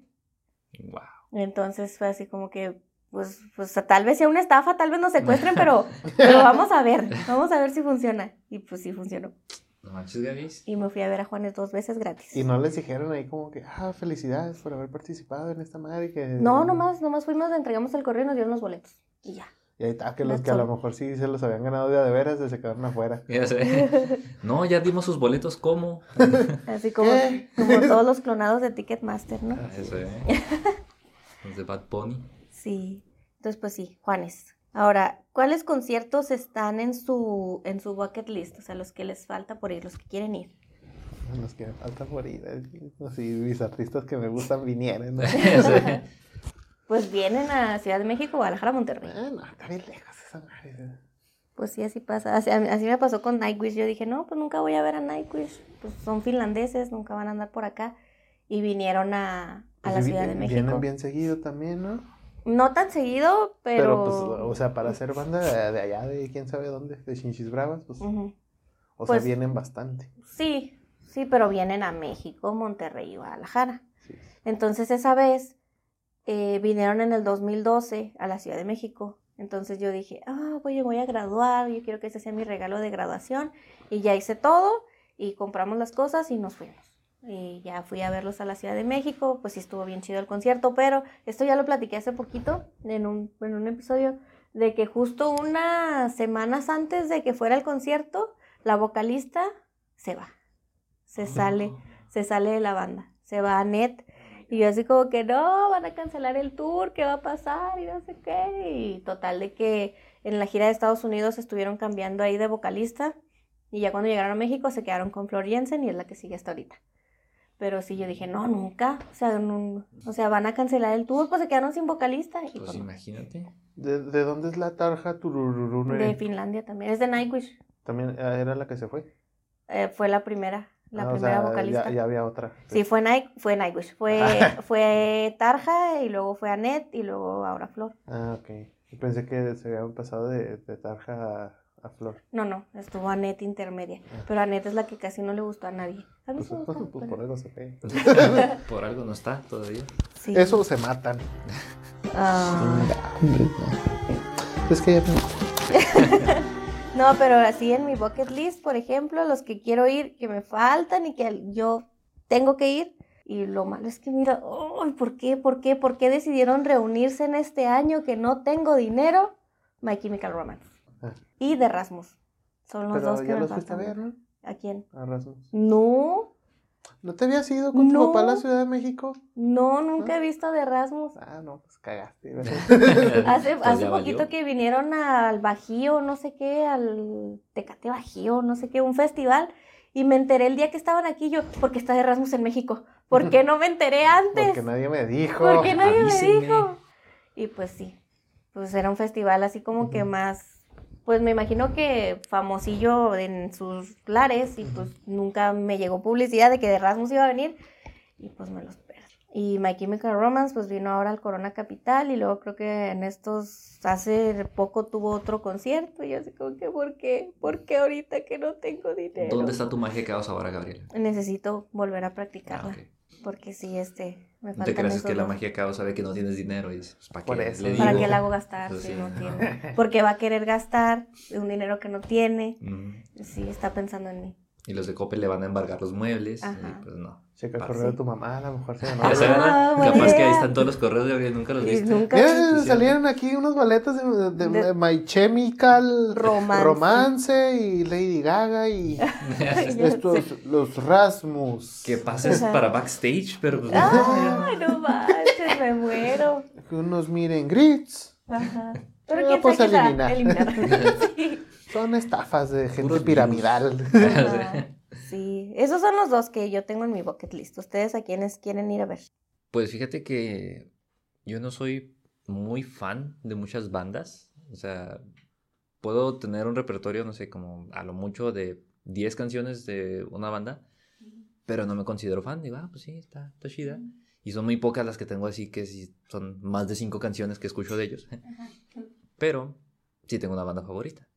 Wow. Entonces fue así como que, pues, pues tal vez sea una estafa, tal vez nos secuestren, pero, pero vamos a ver, vamos a ver si funciona. Y pues sí funcionó. No manches, Gaby. Y me fui a ver a Juanes dos veces gratis. ¿Y no les dijeron ahí como que, ah, felicidades por haber participado en esta madre? Que... No, nomás, nomás fuimos, entregamos el correo y nos dieron los boletos. Y ya. Y ahí está, que los que a lo mejor sí se los habían ganado de a de veras, se quedaron afuera. <laughs> Ya sé. No, ya dimos sus boletos, ¿cómo? <laughs> Así como, como todos los clonados de Ticketmaster, ¿no? Ah, eso, ¿eh? <laughs> Los de Bad Pony. Sí. Entonces, pues sí, Juanes. Ahora, ¿cuáles conciertos están en su, en su bucket list? O sea, los que les falta por ir, los que quieren ir. Los que me falta por ir. Así, mis artistas que me gustan vinieran. ¿no? <laughs> <laughs> Pues vienen a Ciudad de México, Guadalajara, Monterrey. Ah, no, está bien lejos esa madre. Pues sí, así pasa. Así, me pasó con Nightwish. Yo dije, no, pues nunca voy a ver a Nightwish. Pues son finlandeses, nunca van a andar por acá. Y vinieron a, a la pues Ciudad de México. Vienen bien seguido también, ¿no? No tan seguido, pero... Pero, pues, o sea, para ser banda de, allá, de quién sabe dónde, de Chinchis Bravas, pues... O sea, pues vienen bastante. Sí, sí, pero vienen a México, Monterrey y Guadalajara. Entonces, esa vez eh, vinieron en el 2012 a la Ciudad de México. Entonces yo dije, ah, voy, voy a graduar, yo quiero que ese sea mi regalo de graduación. Y ya hice todo y compramos las cosas y nos fuimos. Y ya fui a verlos a la Ciudad de México, pues sí estuvo bien chido el concierto, pero esto ya lo platiqué hace poquito en un, en un episodio, de que justo unas semanas antes de que fuera el concierto, la vocalista se va, se sale, se sale de la banda, se va a Net y yo así como que no, van a cancelar el tour, ¿qué va a pasar? Y no sé qué. Y total de que en la gira de Estados Unidos estuvieron cambiando ahí de vocalista. Y ya cuando llegaron a México se quedaron con Flor Jensen y es la que sigue hasta ahorita. Pero sí, yo dije, no, nunca. O sea, o sea van a cancelar el tour, pues se quedaron sin vocalista. Y pues, pues imagínate. ¿De, dónde es la tarja De Finlandia también. Es de Nightwish. ¿También ah, era la que se fue? Eh, fue la primera. La ah, primera vocalista. Ya, había otra. Sí, fue, fue Nightwish. Fue, <laughs> fue Tarja y luego fue Annette y luego ahora Flor. Ah, ok. Yo pensé que se habían pasado de, de Tarja a, Flor. No, no, estuvo Annette intermedia. Ah. Pero Annette es la que casi no le gustó a nadie. Pues, pues, pues, por algo se ve. <laughs> por algo no está todavía. Sí. Eso se matan. Ah. Es que ya <laughs> No, pero así en mi bucket list, por ejemplo, los que quiero ir, que me faltan y que yo tengo que ir. Y lo malo es que mira, ¿por qué? ¿Por qué? ¿Por qué decidieron reunirse en este año que no tengo dinero? My Chemical Romance. Ah. Y de Rasmus. Son los Pero dos que ya me los fuiste a ver, ¿no? ¿A quién? A Rasmus. No, ¿No te habías ido con tu papá a la Ciudad de México? no, nunca he visto de Erasmus. Ah, no, pues cagaste. <laughs> <laughs> Hace, Pues hace poquito valió. que vinieron al Bajío, no sé qué, al Tecate Bajío, no sé qué, un festival. Y me enteré el día que estaban aquí yo, porque está de Erasmus en México. ¿Por qué no me enteré antes? Porque nadie me dijo. Porque nadie me dijo. Y pues sí, pues era un festival así como que más, pues me imagino que famosillo en sus lares y pues nunca me llegó publicidad de que de Erasmus iba a venir y pues me los perdí. Y My Chemical Romance pues vino ahora al Corona Capital y luego creo que en estos, hace poco tuvo otro concierto y yo así como que, ¿por qué? ¿Por qué ahorita que no tengo dinero? ¿Dónde está tu magia que ahora, Gabriela? Necesito volver a Ah, practicarla ok. porque sí, este, me ¿No te crees esos que la magia caos sabe que no tienes dinero y dices, pues, ¿para qué Por eso. le ¿Para digo? qué le hago gastar Pues si sí. no tiene? Porque va a querer gastar un dinero que no tiene. Sí, está pensando en mí. Y los de Coppel le van a embargar los muebles. Ajá. Y pues no. Checa el correo sí. de tu mamá, a lo mejor se <laughs> se Ah, Capaz que ahí están todos los correos de Gabriel, nunca los viste. nunca Mira, Sí, salieron aquí unos boletos de, de- De- My Chemical Romance. Romance y Lady Gaga y <laughs> <laughs> estos, los Rasmus. que pases para backstage, pero pues Ay, no manches, me muero. Que unos miren grits. Ajá. Pero quién pues, eliminar. Eliminar. Sí. Son estafas de gente Puros piramidal. Sí, esos son los dos que yo tengo en mi bucket list. ¿Ustedes a quiénes quieren ir a ver? Pues fíjate que yo no soy muy fan de muchas bandas. O sea, puedo tener un repertorio, no sé, como a lo mucho de 10 canciones de una banda, pero no me considero fan. Digo, ah, pues sí, está, está chida. Y son muy pocas las que tengo así que sí son más de 5 canciones que escucho de ellos. <laughs> Pero sí tengo una banda favorita,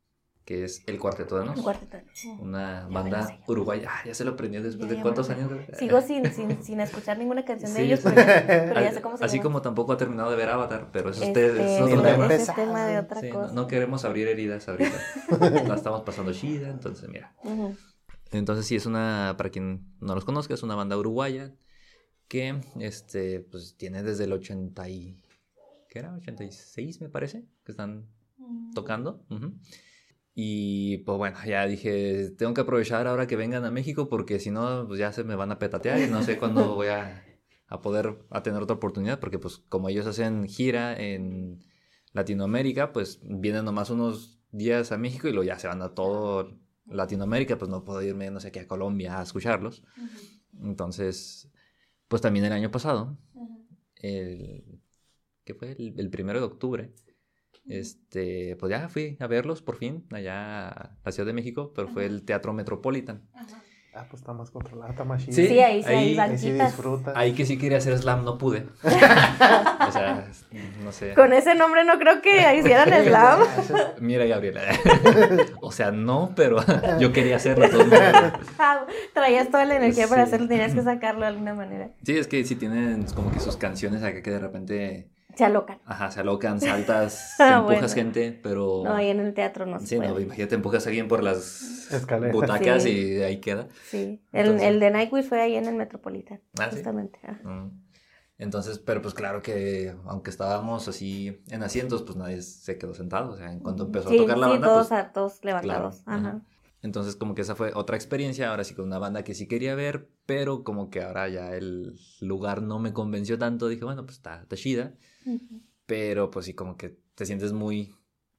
que es El Cuarteto de Nos. Un cuarteto. Una Ya banda uruguaya. Ah, ya se lo aprendió después Ya, de cuántos años. Sigo sin, <laughs> sin, sin escuchar ninguna canción de Sí, ellos, sí. pero pero ya sé cómo se Así llama. como tampoco ha terminado de ver Avatar, pero eso Este, ustedes es no otro tema. ese es tema de otra Sí, no, cosa. no queremos abrir heridas ahorita. <laughs> La estamos pasando chida, entonces mira. Ujú. Entonces sí es una, para quien no los conozca, es una banda uruguaya que este, pues tiene desde el 80 y... ¿Qué era? 86 me parece, que están tocando. ujú. Y pues bueno, ya dije, tengo que aprovechar ahora que vengan a México porque si no, pues ya se me van a petatear y no sé cuándo voy a, a poder a tener otra oportunidad porque pues como ellos hacen gira en Latinoamérica, pues vienen nomás unos días a México y luego ya se van a todo Latinoamérica, pues no puedo irme, no sé, aquí a Colombia a escucharlos. Entonces, pues también el año pasado, el, ¿qué fue? El, el primero de octubre, este, pues ya fui a verlos por fin, allá a la Ciudad de México, pero fue el Teatro Metropolitan. Ah, pues está más controlada, está más chida. Sí, Sí, ahí sí hay ahí- Ahí sí banquitas. disfrutas. Ahí que sí quería hacer slam, no pude. <laughs> o sea, no sé. Con ese nombre no creo que hicieran <laughs> slam. Mira, Gabriela. <laughs> o sea, no, pero yo quería hacerlo. modos. Ah, Traías toda la energía para hacerlo, tenías que sacarlo de alguna manera. Sí, es que sí tienen como que sus canciones acá que de repente, Se alocan. ajá, se alocan, saltas, <laughs> Ah, empujas bueno. gente, pero... No, ahí en el teatro no se Sí, no, imagínate, empujas a alguien por las Escaleras. butacas Sí. y ahí queda. Sí, el, Entonces- el de Nightwish fue ahí en el Metropolitan, Ah, ¿sí? justamente. ajá. Mm. Entonces, pero pues claro que aunque estábamos así en asientos, pues nadie se quedó sentado. O sea, en cuanto empezó Sí, a tocar la sí, banda, todos, pues, a- todos levantados. claro, Ajá. ajá. Entonces, como que esa fue otra experiencia, ahora sí con una banda que sí quería ver, pero como que ahora ya el lugar no me convenció tanto, dije, bueno, pues está, está chida, Pero pues sí como que te sientes muy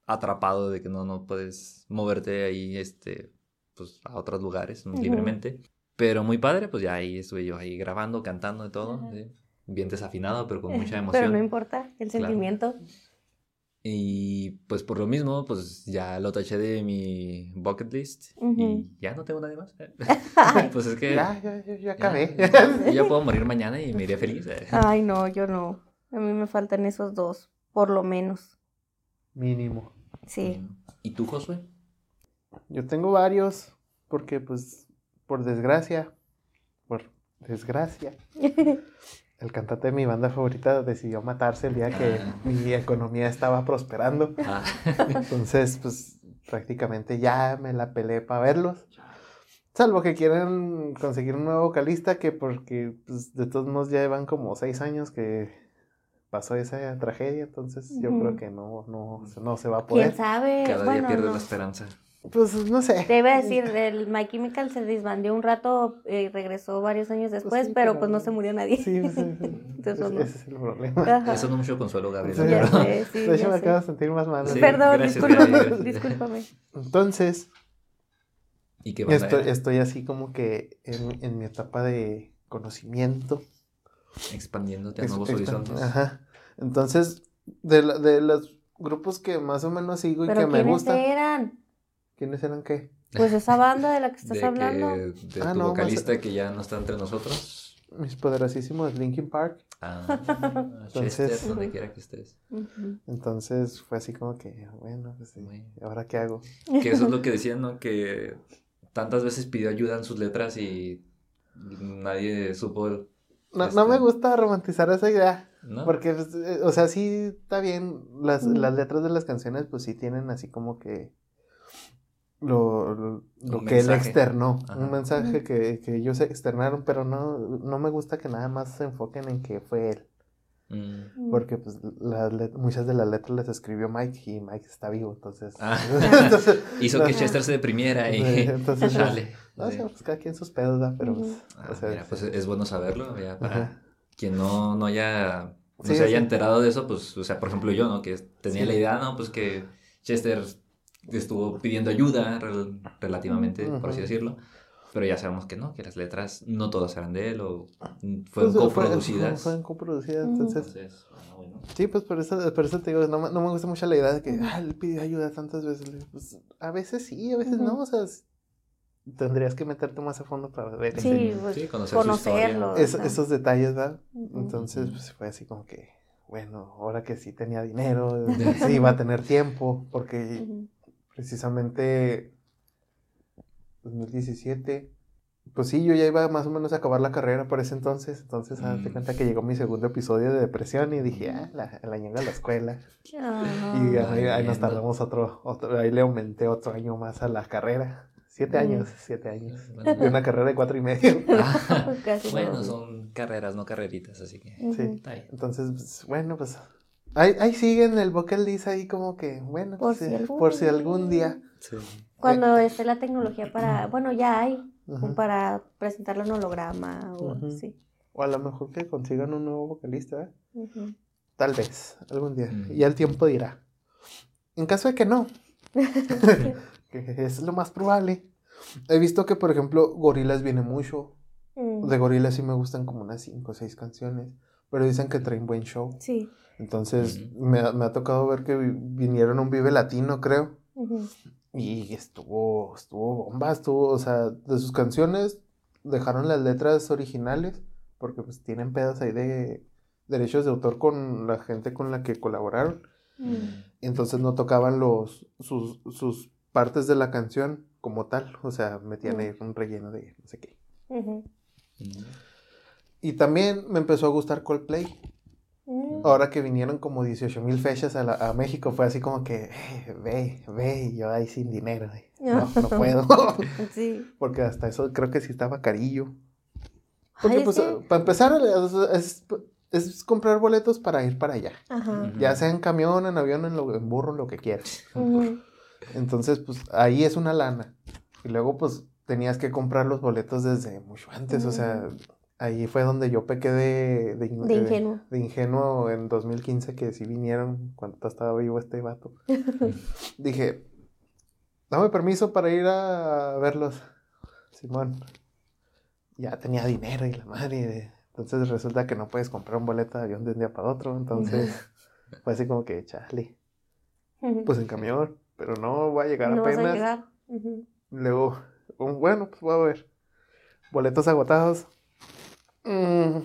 atrapado de que no, no puedes moverte ahí, este, pues a otros lugares Ujú. libremente. Pero muy padre, pues ya ahí estuve yo ahí grabando, cantando y todo, Ajá. ¿sí? bien desafinado, pero con mucha Pero emoción. no importa, el Claro. sentimiento. Y pues por lo mismo, pues ya lo taché de mi bucket list Ujú. y ya no tengo nadie más. <laughs> <laughs> Pues es que Ya, ya, ya, ya acabé. ya, ya puedo morir mañana y me iría feliz. eh. ay, no, yo no. A mí me faltan esos dos, por lo menos. Mínimo. Sí. ¿Y tú, Josué? Yo tengo varios, porque pues, por desgracia, por desgracia, <laughs> el cantante de mi banda favorita decidió matarse el día que Ah. mi economía estaba prosperando. Ah, <laughs> Entonces, pues, prácticamente ya me la pelé para verlos. Salvo que quieran conseguir un nuevo vocalista, que porque pues, de todos modos ya llevan como seis años que pasó esa tragedia, entonces yo creo que no, no, no se va a ¿Quién poder. sabe? cada día pierde no. la esperanza. Pues no sé. Te iba a decir, <laughs> el My Chemical se disbandió un rato y regresó varios años después, sí, pero, pero- pues no se murió nadie. Sí, sí, sí. <laughs> Entonces, no. Ese es el problema. Ajá. Eso no mucho consuelo, Gabriel. Sí. Ya pero- sé, sí, de hecho, ya me sé. acabo de sentir más mal. Sí. Perdón, gracias, discúlpame, gracias. <laughs> discúlpame. Entonces, ¿Y qué estoy, estoy así como que en, en mi etapa de conocimiento. Expandiéndote a nuevos horizontes. Ajá. Entonces, de, la- de los grupos que más o menos sigo y Pero que me ¿quiénes gustan. eran? ¿Quiénes eran qué? Pues esa banda de la que <laughs> estás de hablando. Que, de Ah, tu no, vocalista más- que ya no está entre nosotros. Mis poderosísimos Linkin Park. Ah, <laughs> Entonces- Chester, donde quiera que estés. Entonces fue así como que, bueno, pues. ¿ahora qué hago? Que eso es lo <laughs> que decían, ¿no? Que tantas veces pidió ayuda en sus letras y nadie supo, No, no Este- me gusta romantizar esa idea. ¿No? Porque, pues, eh, o sea, sí está bien. Las, Mm. las letras de las canciones, pues sí tienen así como que lo, lo, lo Un que él externó. Ajá. Un mensaje Mm. que, que ellos externaron, pero no, no me gusta que nada más se enfoquen en que fue él. Mm. Porque pues las let- muchas de las letras las escribió Mike y Mike está vivo, entonces... Ah. <laughs> entonces Hizo no, que Chester se deprimiera y... Sí, <laughs> entonces, Chale. no, o sea, pues cada quien sus pedos, ¿verdad? Pero pues. Ah, o sea, mira, pues es bueno saberlo, ya para. Quien no, no haya, no Sí, se haya sí. enterado de eso, pues, o sea, por ejemplo yo, ¿no? Que tenía Sí. la idea, ¿no? Pues que Chester estuvo pidiendo ayuda rel- relativamente, por así decirlo, pero ya sabemos que no, que las letras no todas eran de él o mm, pues, fueron fue- coproducidas. Fueron coproducidas, Ujú. entonces... Entonces, bueno. Sí, pues por eso, por eso te digo, no, me- no me gusta mucho la idea de que, ah, le pidió ayuda tantas veces. Pues a veces sí, a veces no, o sea, tendrías que meterte más a fondo para ver Sí, ese- pues, Sí, conocer conocerlo. es- esos detalles, ¿verdad? Entonces, pues fue así como que, bueno, ahora que sí tenía dinero, <laughs> sí iba a tener tiempo, porque Ujú. precisamente 2017, pues sí, yo ya iba más o menos a acabar la carrera por ese entonces, entonces hazte Mm. cuenta que llegó mi segundo episodio de depresión y dije, ah, la, la a la escuela. Y ahí, ahí nos tardamos otro, otro, ahí le aumenté otro año más a la carrera. Siete Mm. años, siete años. Bueno, De una carrera de cuatro y medio. <laughs> Ah, <laughs> bueno, son carreras, no carreritas, así que. Sí. está bien. Entonces, pues, bueno, pues ahí, ahí siguen el vocal dice ahí como que, bueno, Por pues, si eh, algún por si algún día. Sí. Cuando esté la tecnología para, bueno, ya hay, para presentarlo en holograma o Ujú. así. O a lo mejor que consigan un nuevo vocalista, ¿eh? Tal vez, algún día. Mm. Y ya el tiempo dirá. En caso de que no, <laughs> que es lo más probable. He visto que, por ejemplo, Gorilas viene mucho. Mm. De Gorilas sí me gustan como unas cinco o seis canciones. Pero dicen que traen buen show. Sí. Entonces, me, ha- me ha tocado ver que vi- vinieron a un Vive Latino, creo. Y estuvo, estuvo bomba, estuvo, o sea, de sus canciones dejaron las letras originales. Porque pues tienen pedos ahí de derechos de autor con la gente con la que colaboraron. Mm. Entonces no tocaban los, sus, sus partes de la canción como tal. O sea, metían ahí un relleno de no sé qué. Ujú. Mm. Y también me empezó a gustar Coldplay. Mm. Ahora que vinieron como 18 mil fechas a, la- a México, fue así como que, eh, ve, ve, y yo ahí sin dinero. eh, No, no <laughs> puedo. Sí. Porque hasta eso creo que sí estaba carillo. Porque, Ay, pues, sí. para empezar, es, es comprar boletos para ir para allá. Ajá. Ya sea en camión, en avión, en, lo- en burro, en lo que quieras. Ujú. Entonces, pues ahí es una lana. Y luego, pues tenías que comprar los boletos desde mucho antes. O sea, ahí fue donde yo pequé de, de, De ingenuo. de ingenuo en 2015, que sí vinieron cuando estaba vivo este vato. <laughs> Dije, dame permiso para ir a verlos, Simón. Ya tenía dinero y la madre. Entonces resulta que no puedes comprar un boleto de avión de un día para otro. Entonces <laughs> fue así como que, chale, pues en camión. Pero no voy a llegar no vas a apenas. Luego, un- bueno, pues voy a ver. Boletos agotados. Mm,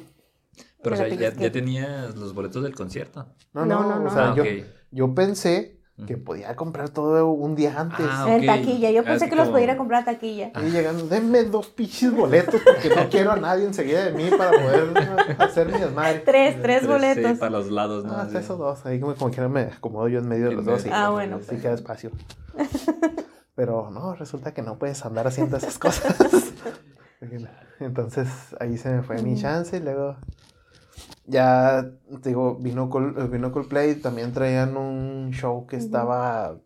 Pero o sea, ya, ya tenías los boletos del concierto. no, No, no, no, o sea, Ah, yo, yo pensé que podía comprar todo un día antes. Ah, En taquilla. Yo Ah, pensé que los podía ir a comprar a taquilla. Y llegando, denme dos pinches boletos porque no <laughs> quiero a nadie enseguida de mí para poder hacer mi desmadre. Tres, tres boletos. Sí, para los lados, ¿no? Sí. esos dos. Ahí como, como quiera me acomodo yo en medio de los dos. y. Ah, bueno, Sí pues. queda espacio. Pero no, resulta que no puedes andar haciendo esas cosas. <laughs> <laughs> Entonces ahí se me fue mi chance y luego ya, te digo, vino, Col- vino Coldplay, también traían un show que estaba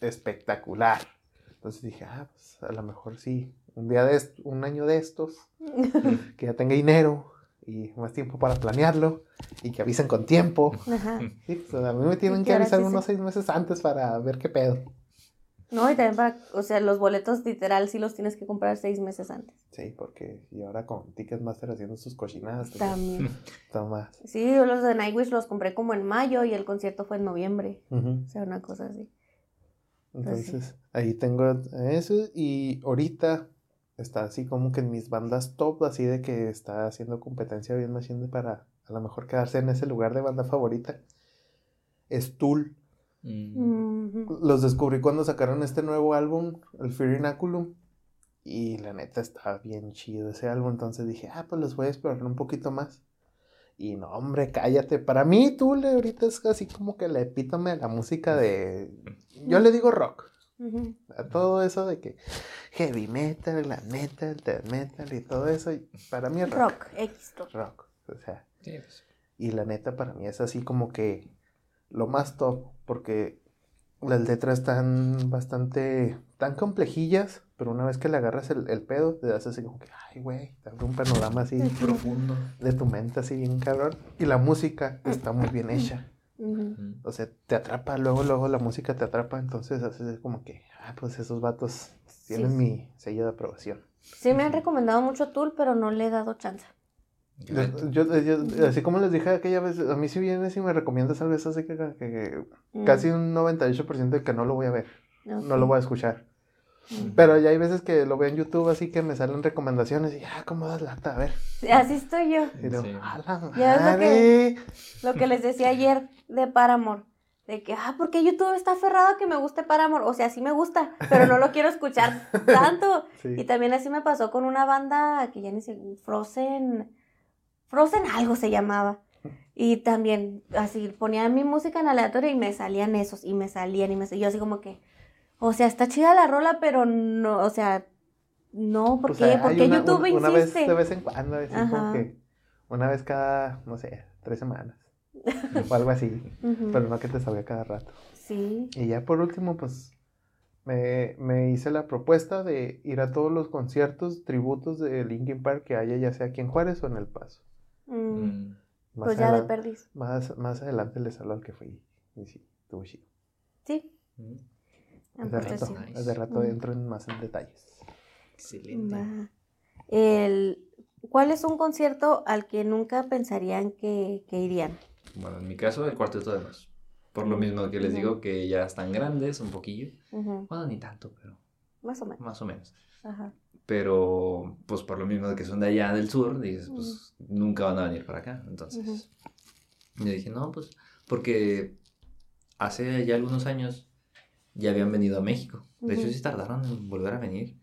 espectacular. Entonces dije, ah, pues a lo mejor sí, un día de un año de estos, <laughs> que ya tenga dinero y más tiempo para planearlo y que avisen con tiempo. Ajá. Sí, pues, a mí me tienen que avisar sí unos se- seis meses antes para ver qué pedo. No, y también para, o sea, los boletos literal sí los tienes que comprar seis meses antes. Sí, porque y ahora con Ticketmaster haciendo sus cochinadas, pues, También. <laughs> más. Sí, yo los de Nightwish los compré como en mayo y el concierto fue en noviembre. O sea, una cosa así. Entonces, ahí tengo eso y ahorita está así como que en mis bandas top, así de que está haciendo competencia bien machine para a lo mejor quedarse en ese lugar de banda favorita. Es Tool. Mm. Los descubrí cuando sacaron este nuevo álbum, el Fear Inoculum. Y la neta está bien chido ese álbum. Entonces dije, ah, pues los voy a explorar un poquito más. Y no, hombre, cállate. Para mí, Tool ahorita es así como que la epítome de la música de. Yo le digo rock. A todo eso de que heavy metal, la metal, death metal y todo eso. y para mí es rock. Rock, X rock. Rock. O sea, Sí, pues. y la neta para mí es así como que lo más top, porque las letras están bastante, tan complejillas, pero una vez que le agarras el, el pedo, te das así como que, ay, güey, te abre un panorama así Profundo. de tu mente así bien cabrón. Y la música está muy bien hecha. O sea, te atrapa, luego, luego la música te atrapa, entonces haces como que, ah, pues esos vatos tienen Sí. mi sello de aprobación. Sí me han recomendado mucho Tool, pero no le he dado chance. Yo, yo- yo- así como les dije aquella vez, a mí si vienes y me recomiendas algo eso, así que, que- que Mm. casi un 98% de que no lo voy a ver, no lo voy a escuchar. Mm. Pero ya hay veces que lo veo en YouTube, así que me salen recomendaciones y, ah, ¿cómo das lata? A ver. Sí, Así estoy yo. Y digo, Sí. a la Ya es lo madre. Lo que les decía ayer de Paramore. De que, ah, porque YouTube está aferrado a que me guste Paramore. O sea, sí me gusta, pero no lo quiero escuchar <laughs> tanto. Sí. Y también así me pasó con una banda que ya ni sé, Frozen, Frozen algo se llamaba. Y también así ponía mi música en aleatorio y me salían esos, y me salían, y me salían. Yo así como que, o sea, está chida la rola, pero no, o sea, no, ¿por qué? hay ¿Por qué una- YouTube una, una vez de vez en cuando, así como Ajá. que una vez cada, no sé, tres semanas. o algo así. <laughs> Pero no que te salga cada rato. Sí. Y ya por último, pues me, me hice la propuesta de ir a todos los conciertos, tributos de Linkin Park que haya, ya sea aquí en Juárez o en El Paso. Mm, Mm. Más, Pues ya de perdiz. más, más adelante les hablo al que fui. Y sí, estuvo chido. Sí. Mm. Hace rato, sí. Hace rato Mm. entro en más en detalles. Excelente. El, ¿Cuál es un concierto al que nunca pensarían que, que irían? Bueno, en mi caso, el cuarteto de nos. Por lo mismo que les Ujú. digo que ya están grandes, un poquillo. Ujú, Bueno, ni tanto, pero Más o menos. más o menos. Ajá. Pero, pues por lo mismo de que son de allá del sur, dices, pues nunca van a venir para acá. Entonces, yo dije, no, pues, porque hace ya algunos años ya habían venido a México. De hecho, sí tardaron en volver a venir.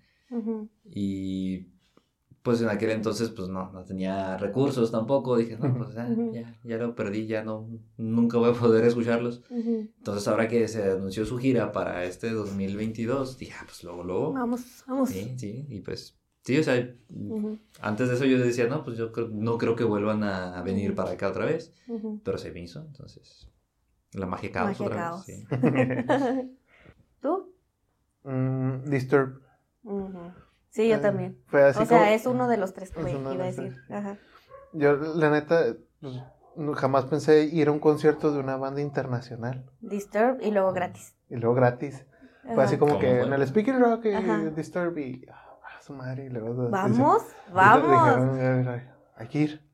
Y pues en aquel entonces, pues no, no tenía recursos tampoco. Dije, no, pues ya, Ujú. ya, ya lo perdí, ya no, nunca voy a poder escucharlos. Entonces, ahora que se anunció su gira para este 2022, dije, ah, pues luego, luego. Vamos, vamos. Sí, sí, y pues, sí, o sea, antes de eso yo decía, no, pues yo creo- no creo que vuelvan a, venir para acá otra vez, pero se me hizo, entonces, la magia caos Magia otra caos. vez, sí. <laughs> ¿Tú? Mm, Disturb. Sí, yo Eh, también. Fue así O sea, es uno de los tres que iba a decir. Ajá. Yo, la neta, pues, jamás pensé ir a un concierto de una banda internacional. Disturb y luego gratis. Y luego gratis. Fue así como ¿Cómo que fue? en el Speaking Rock y Ajá. Disturb y ah, su madre. Y luego Vamos, dice- vamos. dijeron, "Ay, ay, hay que ir.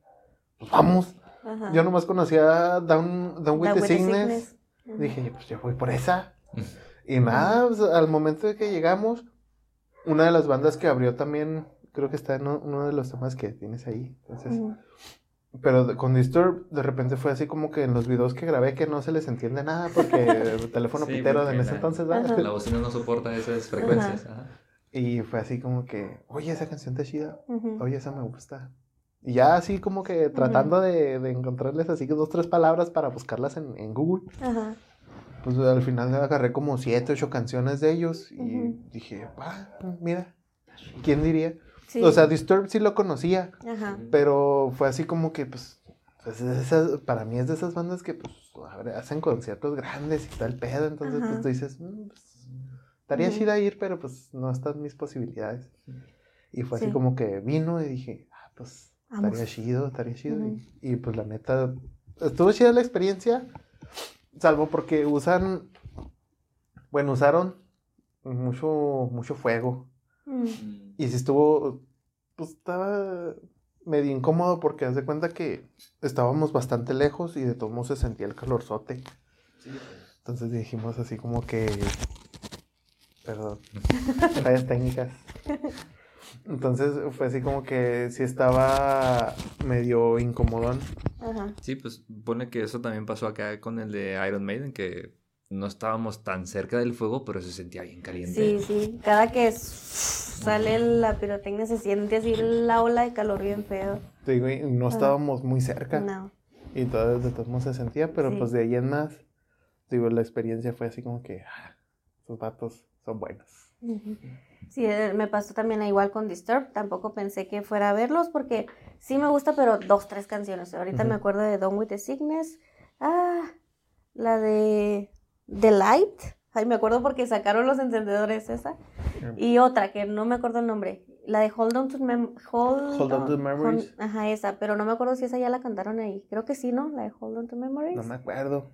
Pues vamos. Ajá. Yo nomás conocía Down, Down with Down the with the Sickness. Dije, pues yo voy por esa. Y nada, pues, al momento de que llegamos, una de las bandas que abrió también, creo que está en uno- de los temas que tienes ahí. Entonces, pero con Disturb, de repente fue así como que en los videos que grabé que no se les entiende nada porque el teléfono <laughs> Sí, pitero en ese la- entonces, ¿verdad? La bocina no soporta esas frecuencias. ajá. Y fue así como que, oye, esa canción está chida, oye, esa me gusta. Y ya así como que tratando de, de encontrarles así dos, tres palabras para buscarlas en, en Google. Ajá. Pues al final agarré como siete, ocho canciones de ellos y Ujú. dije, ah, mira, ¿quién diría? Sí. O sea, Disturbed sí lo conocía, Ajá. pero fue así como que, pues, pues, esas- para mí es de esas bandas que, pues, hacen conciertos grandes y tal pedo, entonces, Ajá. pues, tú dices, "Mm, pues, estaría chida ir, pero pues no están mis posibilidades. Y fue así Sí. como que vino y dije, ah, pues estaría chido, estaría chido. Ujú. y, y, pues la neta, estuvo chida la experiencia, salvo porque usan, bueno, usaron mucho, mucho fuego. Mm. Y si estuvo, pues estaba medio incómodo porque haz de cuenta que estábamos bastante lejos y de todos modos se sentía el calorzote. Entonces dijimos así como que, perdón, fallas técnicas. <laughs> Entonces fue así como que sí estaba medio incomodón. Ajá. Sí, pues pone que eso también pasó acá con el de Iron Maiden, que no estábamos tan cerca del fuego, pero se sentía bien caliente. Sí, sí. Cada que sale la pirotecnia se siente así la ola de calor bien feo. Te digo, y no estábamos muy cerca No. y todo, de todos modos se sentía, pero Sí. pues de ahí en más, digo, la experiencia fue así como que, ah, esos vatos son buenos. Ujú. Sí, eh, me pasó también igual con Disturbed. Tampoco pensé que fuera a verlos porque sí me gusta, pero dos, tres canciones. Ahorita me acuerdo de Don't With The Sickness. Ah, la de The Light. Ay, me acuerdo porque sacaron los encendedores esa. Y otra que no me acuerdo el nombre. La de Hold On To, Mem Hold, Hold On To Memories. Hold- Ajá, esa. Pero no me acuerdo si esa ya la cantaron ahí. Creo que sí, ¿no? La de Hold On To Memories. No me acuerdo.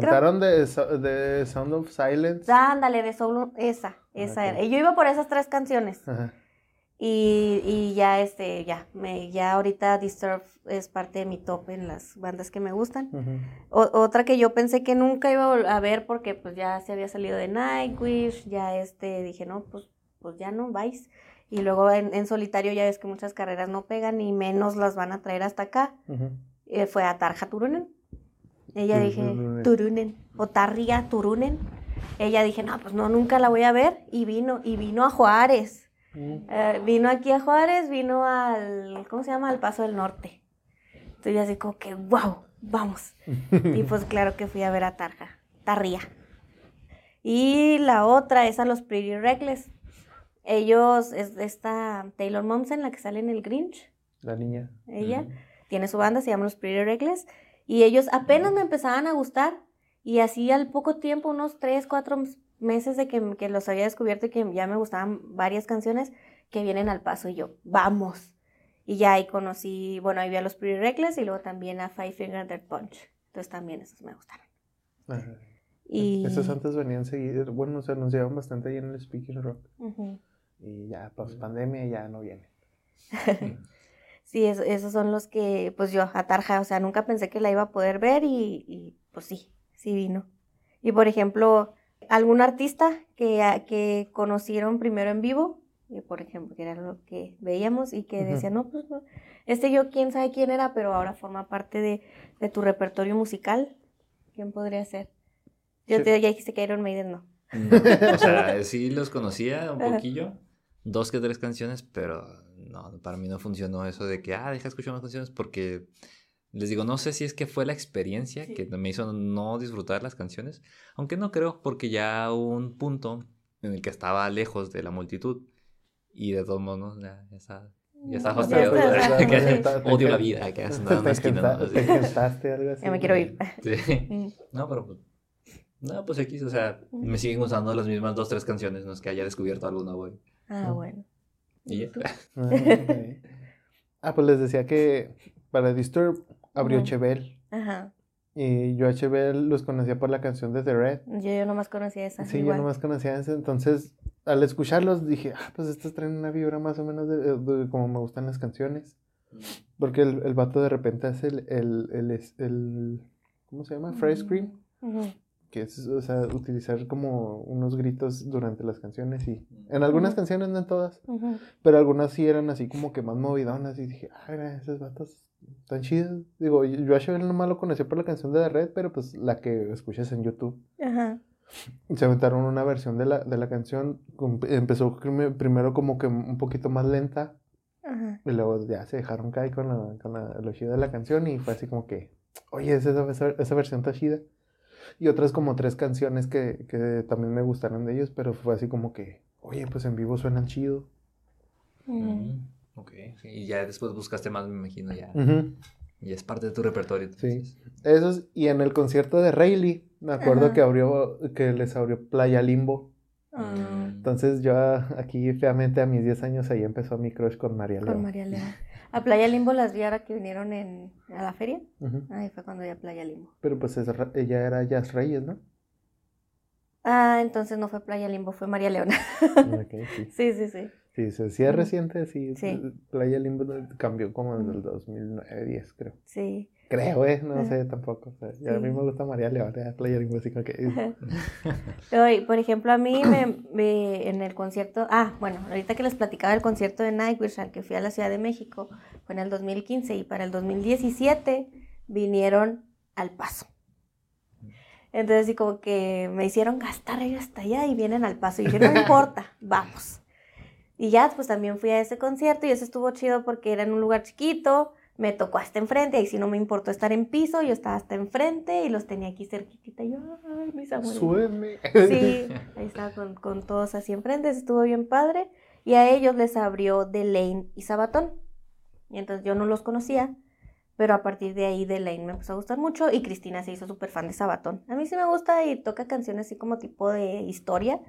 Contaron de, So- de Sound of Silence. Ándale, de Soul, esa, esa Ok. era. Y yo iba por esas tres canciones. Ajá. Y, y ya, este, ya, me, ya ahorita Disturbed es parte de mi top en las bandas que me gustan. Ujú. O- otra que yo pensé que nunca iba a ver porque pues ya se había salido de Nightwish, ya este, dije, no, pues, pues ya no vais. Y luego en, en solitario ya ves que muchas carreras no pegan y menos las van a traer hasta acá. Eh, fue a Tarja Turunen. Ella dije, Turunen. O Tarria Turunen. Ella dije, no, pues no, nunca la voy a ver. Y vino, y vino a Juárez. Eh, vino aquí a Juárez, vino al, ¿cómo se llama? Al Paso del Norte. Entonces yo así como que, wow, vamos. Y pues <laughs> claro que fui a ver a Tarja, Tarria. Y la otra es a los Pretty Reckless. Ellos, es esta Taylor Momsen, la que sale en el Grinch, La niña. ella, Ujú. tiene su banda, se llama los Pretty Reckless. Y ellos apenas me empezaban a gustar. Y así al poco tiempo, unos 3, 4 meses de que, que los había descubierto y que ya me gustaban varias canciones que vienen al paso. Y yo, vamos. Y ya ahí conocí, bueno, ahí vi a los Pretty Reckless y luego también a Five Finger Death Punch. Entonces también esos me gustaron. Ajá. Y... Esos antes venían seguidos. Bueno, se anunciaban bastante ahí en el Speaking Rock. Ujú. Y ya, pues pandemia ya no viene. <laughs> Sí, es- esos son los que, pues yo, a Tarja, o sea, nunca pensé que la iba a poder ver y, y, pues sí, sí vino. Y por ejemplo, algún artista que, a- que conocieron primero en vivo, y por ejemplo, que era lo que veíamos y que Ujú. decían, no, pues no, este yo quién sabe quién era, pero ahora forma parte de, de tu repertorio musical. ¿Quién podría ser? Yo Sí. te ya dijiste que Iron Maiden no. No, o sea, <laughs> sí los conocía un poquillo, dos que tres canciones, pero no, para mí no funcionó eso de que, ah, deja escuchar más canciones porque les digo, no sé si es que fue la experiencia Sí. que me hizo no disfrutar las canciones, aunque no creo porque ya hubo un punto en el que estaba lejos de la multitud y de todos modos, ¿no? ya, ya está, ya está Ya fastidiado, está, ¿verdad? <laughs> ya Que está, sí. odio la vida, que hace nada te, más esquina, ¿no? te algo así. Ya me quiero ir. Sí. No, pero pues. No, pues X, o sea, me siguen gustando las mismas dos, tres canciones, no es que haya descubierto alguna, güey. Ah, bueno. Y ya. <laughs> Ah. Ah, pues les decía que para Disturb abrió Ujú. Chebel. Ajá. Y yo a Chebel los conocía por la canción de The Red. Yo, yo nomás conocía esa. Sí, igual. yo nomás conocía ese. Entonces, al escucharlos dije, ah, pues estos traen una vibra más o menos de, de como me gustan las canciones. Porque el, el vato de repente hace el, el, el, ¿cómo se llama? Fresh Scream. Ujú. Que es, o sea, utilizar como unos gritos durante las canciones y en algunas Ujú. canciones, no en todas, Ujú. pero algunas sí eran así como que más movidonas y dije, ah, mira, esos vatos tan chidos. Digo, yo a Chevelle nomás lo conocí por la canción de The Red, pero pues la que escuchas en YouTube. Ajá. Se aventaron una versión de la, de la canción, empezó primero como que un poquito más lenta Ajá. y luego ya se dejaron caer con, la, con la, lo chido de la canción y fue así como que, oye, esa, esa, esa versión está chida. Y otras como tres canciones que, que también me gustaron de ellos, pero fue así como que, oye, pues en vivo suenan chido. Ujú. Mm, ok, sí, y ya después buscaste más, me imagino, ya. Y es parte de tu repertorio. entonces. Esos, y en el concierto de Rayleigh, me acuerdo Ajá. que abrió, que les abrió Playa Limbo. Ah, Entonces yo aquí feamente a mis 10 años ahí empezó mi crush con María León. con María León. A Playa Limbo las vi ahora que vinieron en, a la feria. Ujú. Ahí fue cuando vi a Playa Limbo. Pero pues es ella era Jazz Reyes, ¿no? Ah, entonces no fue Playa Limbo, fue María Leona. Ok, sí. <laughs> sí, sí, sí. Sí, sí, sí es Ujú. reciente, sí. Sí. Playa Limbo cambió como desde el Ujú. 2009, 10 creo. Sí. Creo, ¿eh? No sé tampoco. o sea, ya A mí Sí. me gusta María León, así como que... <laughs> Oye, por ejemplo, a mí me, me- en el concierto, ah, bueno, ahorita que les platicaba del concierto de Nightwish al que fui a la Ciudad de México, fue en el 2015 y para el 2017 vinieron al paso. Entonces, sí, como que me hicieron gastar ir hasta allá y vienen al paso. Y dije, no importa, <laughs> vamos. Y ya, pues también fui a ese concierto y ese estuvo chido porque era en un lugar chiquito, me tocó hasta enfrente, ahí sí no me importó estar en piso, yo estaba hasta enfrente y los tenía aquí cerquita. Y yo, ay, mis amores. Súbeme. Sí, <laughs> ahí estaba con, con todos así enfrente, estuvo bien padre. Y a ellos les abrió Delaine y Sabatón. Y entonces yo no los conocía, pero a partir de ahí Delaine me empezó a gustar mucho y Cristina se hizo súper fan de Sabatón. A mí sí me gusta y toca canciones así como tipo de historia.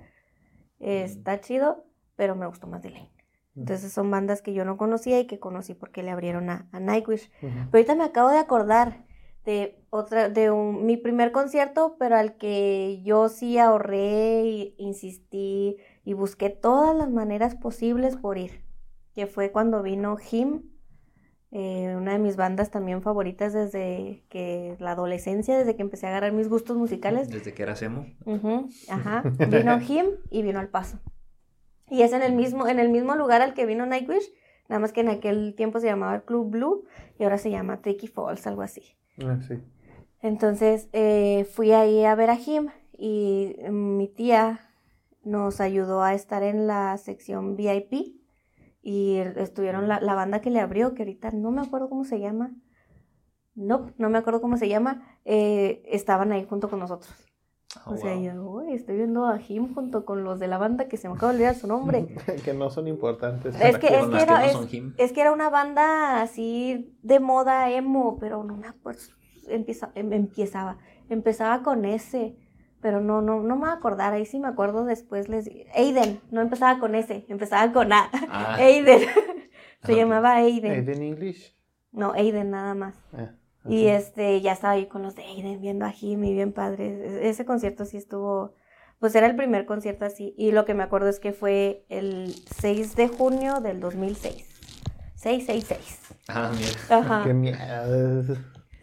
Está chido, pero me gustó más Delaine. Entonces son bandas que yo no conocía y que conocí porque le abrieron a, a Nightwish. Ujú. Pero ahorita me acabo de acordar de otra, de un- mi primer concierto, pero al que yo sí ahorré y insistí y busqué todas las maneras posibles por ir. Que fue cuando vino Him, eh, una de mis bandas también favoritas desde que la adolescencia, desde que empecé a agarrar mis gustos musicales. Desde que eras emo. Ujú, ajá. <laughs> Vino Him y vino al paso. Y es en el mismo, en el mismo lugar al que vino Nightwish, nada más que en aquel tiempo se llamaba el Club Blue y ahora se llama Tricky Falls, algo así. Ah, sí. Entonces eh, fui ahí a ver a Jim y mm, mi tía nos ayudó a estar en la sección VIP y estuvieron la, la banda que le abrió, que ahorita no me acuerdo cómo se llama. No, no me acuerdo cómo se llama. eh, estaban ahí junto con nosotros. Oh, o sea, wow. yo, "Uy, estoy viendo a Jim junto con los de la banda que se me acaba de olvidar su nombre. <laughs> que no son importantes. Es que- es era- no es- son him. Es que era una banda así de moda emo, pero no me acuerdo. Empieza, em- empiezaba. Empezaba con ese, pero no, no, no me voy a acordar. Ahí sí me acuerdo después les Aiden, no empezaba con ese, empezaba con A. Ah, <laughs> Aiden. <laughs> Se Ok. llamaba Aiden. Aiden English. No, Aiden nada más. Y este, ya estaba ahí con los de Aiden viendo a Jimmy, bien padre. E- Ese concierto sí estuvo, pues era el primer concierto así. Y lo que me acuerdo es que fue el 6 de junio del 2006. 666. ah, mira. Ajá. Qué miedo.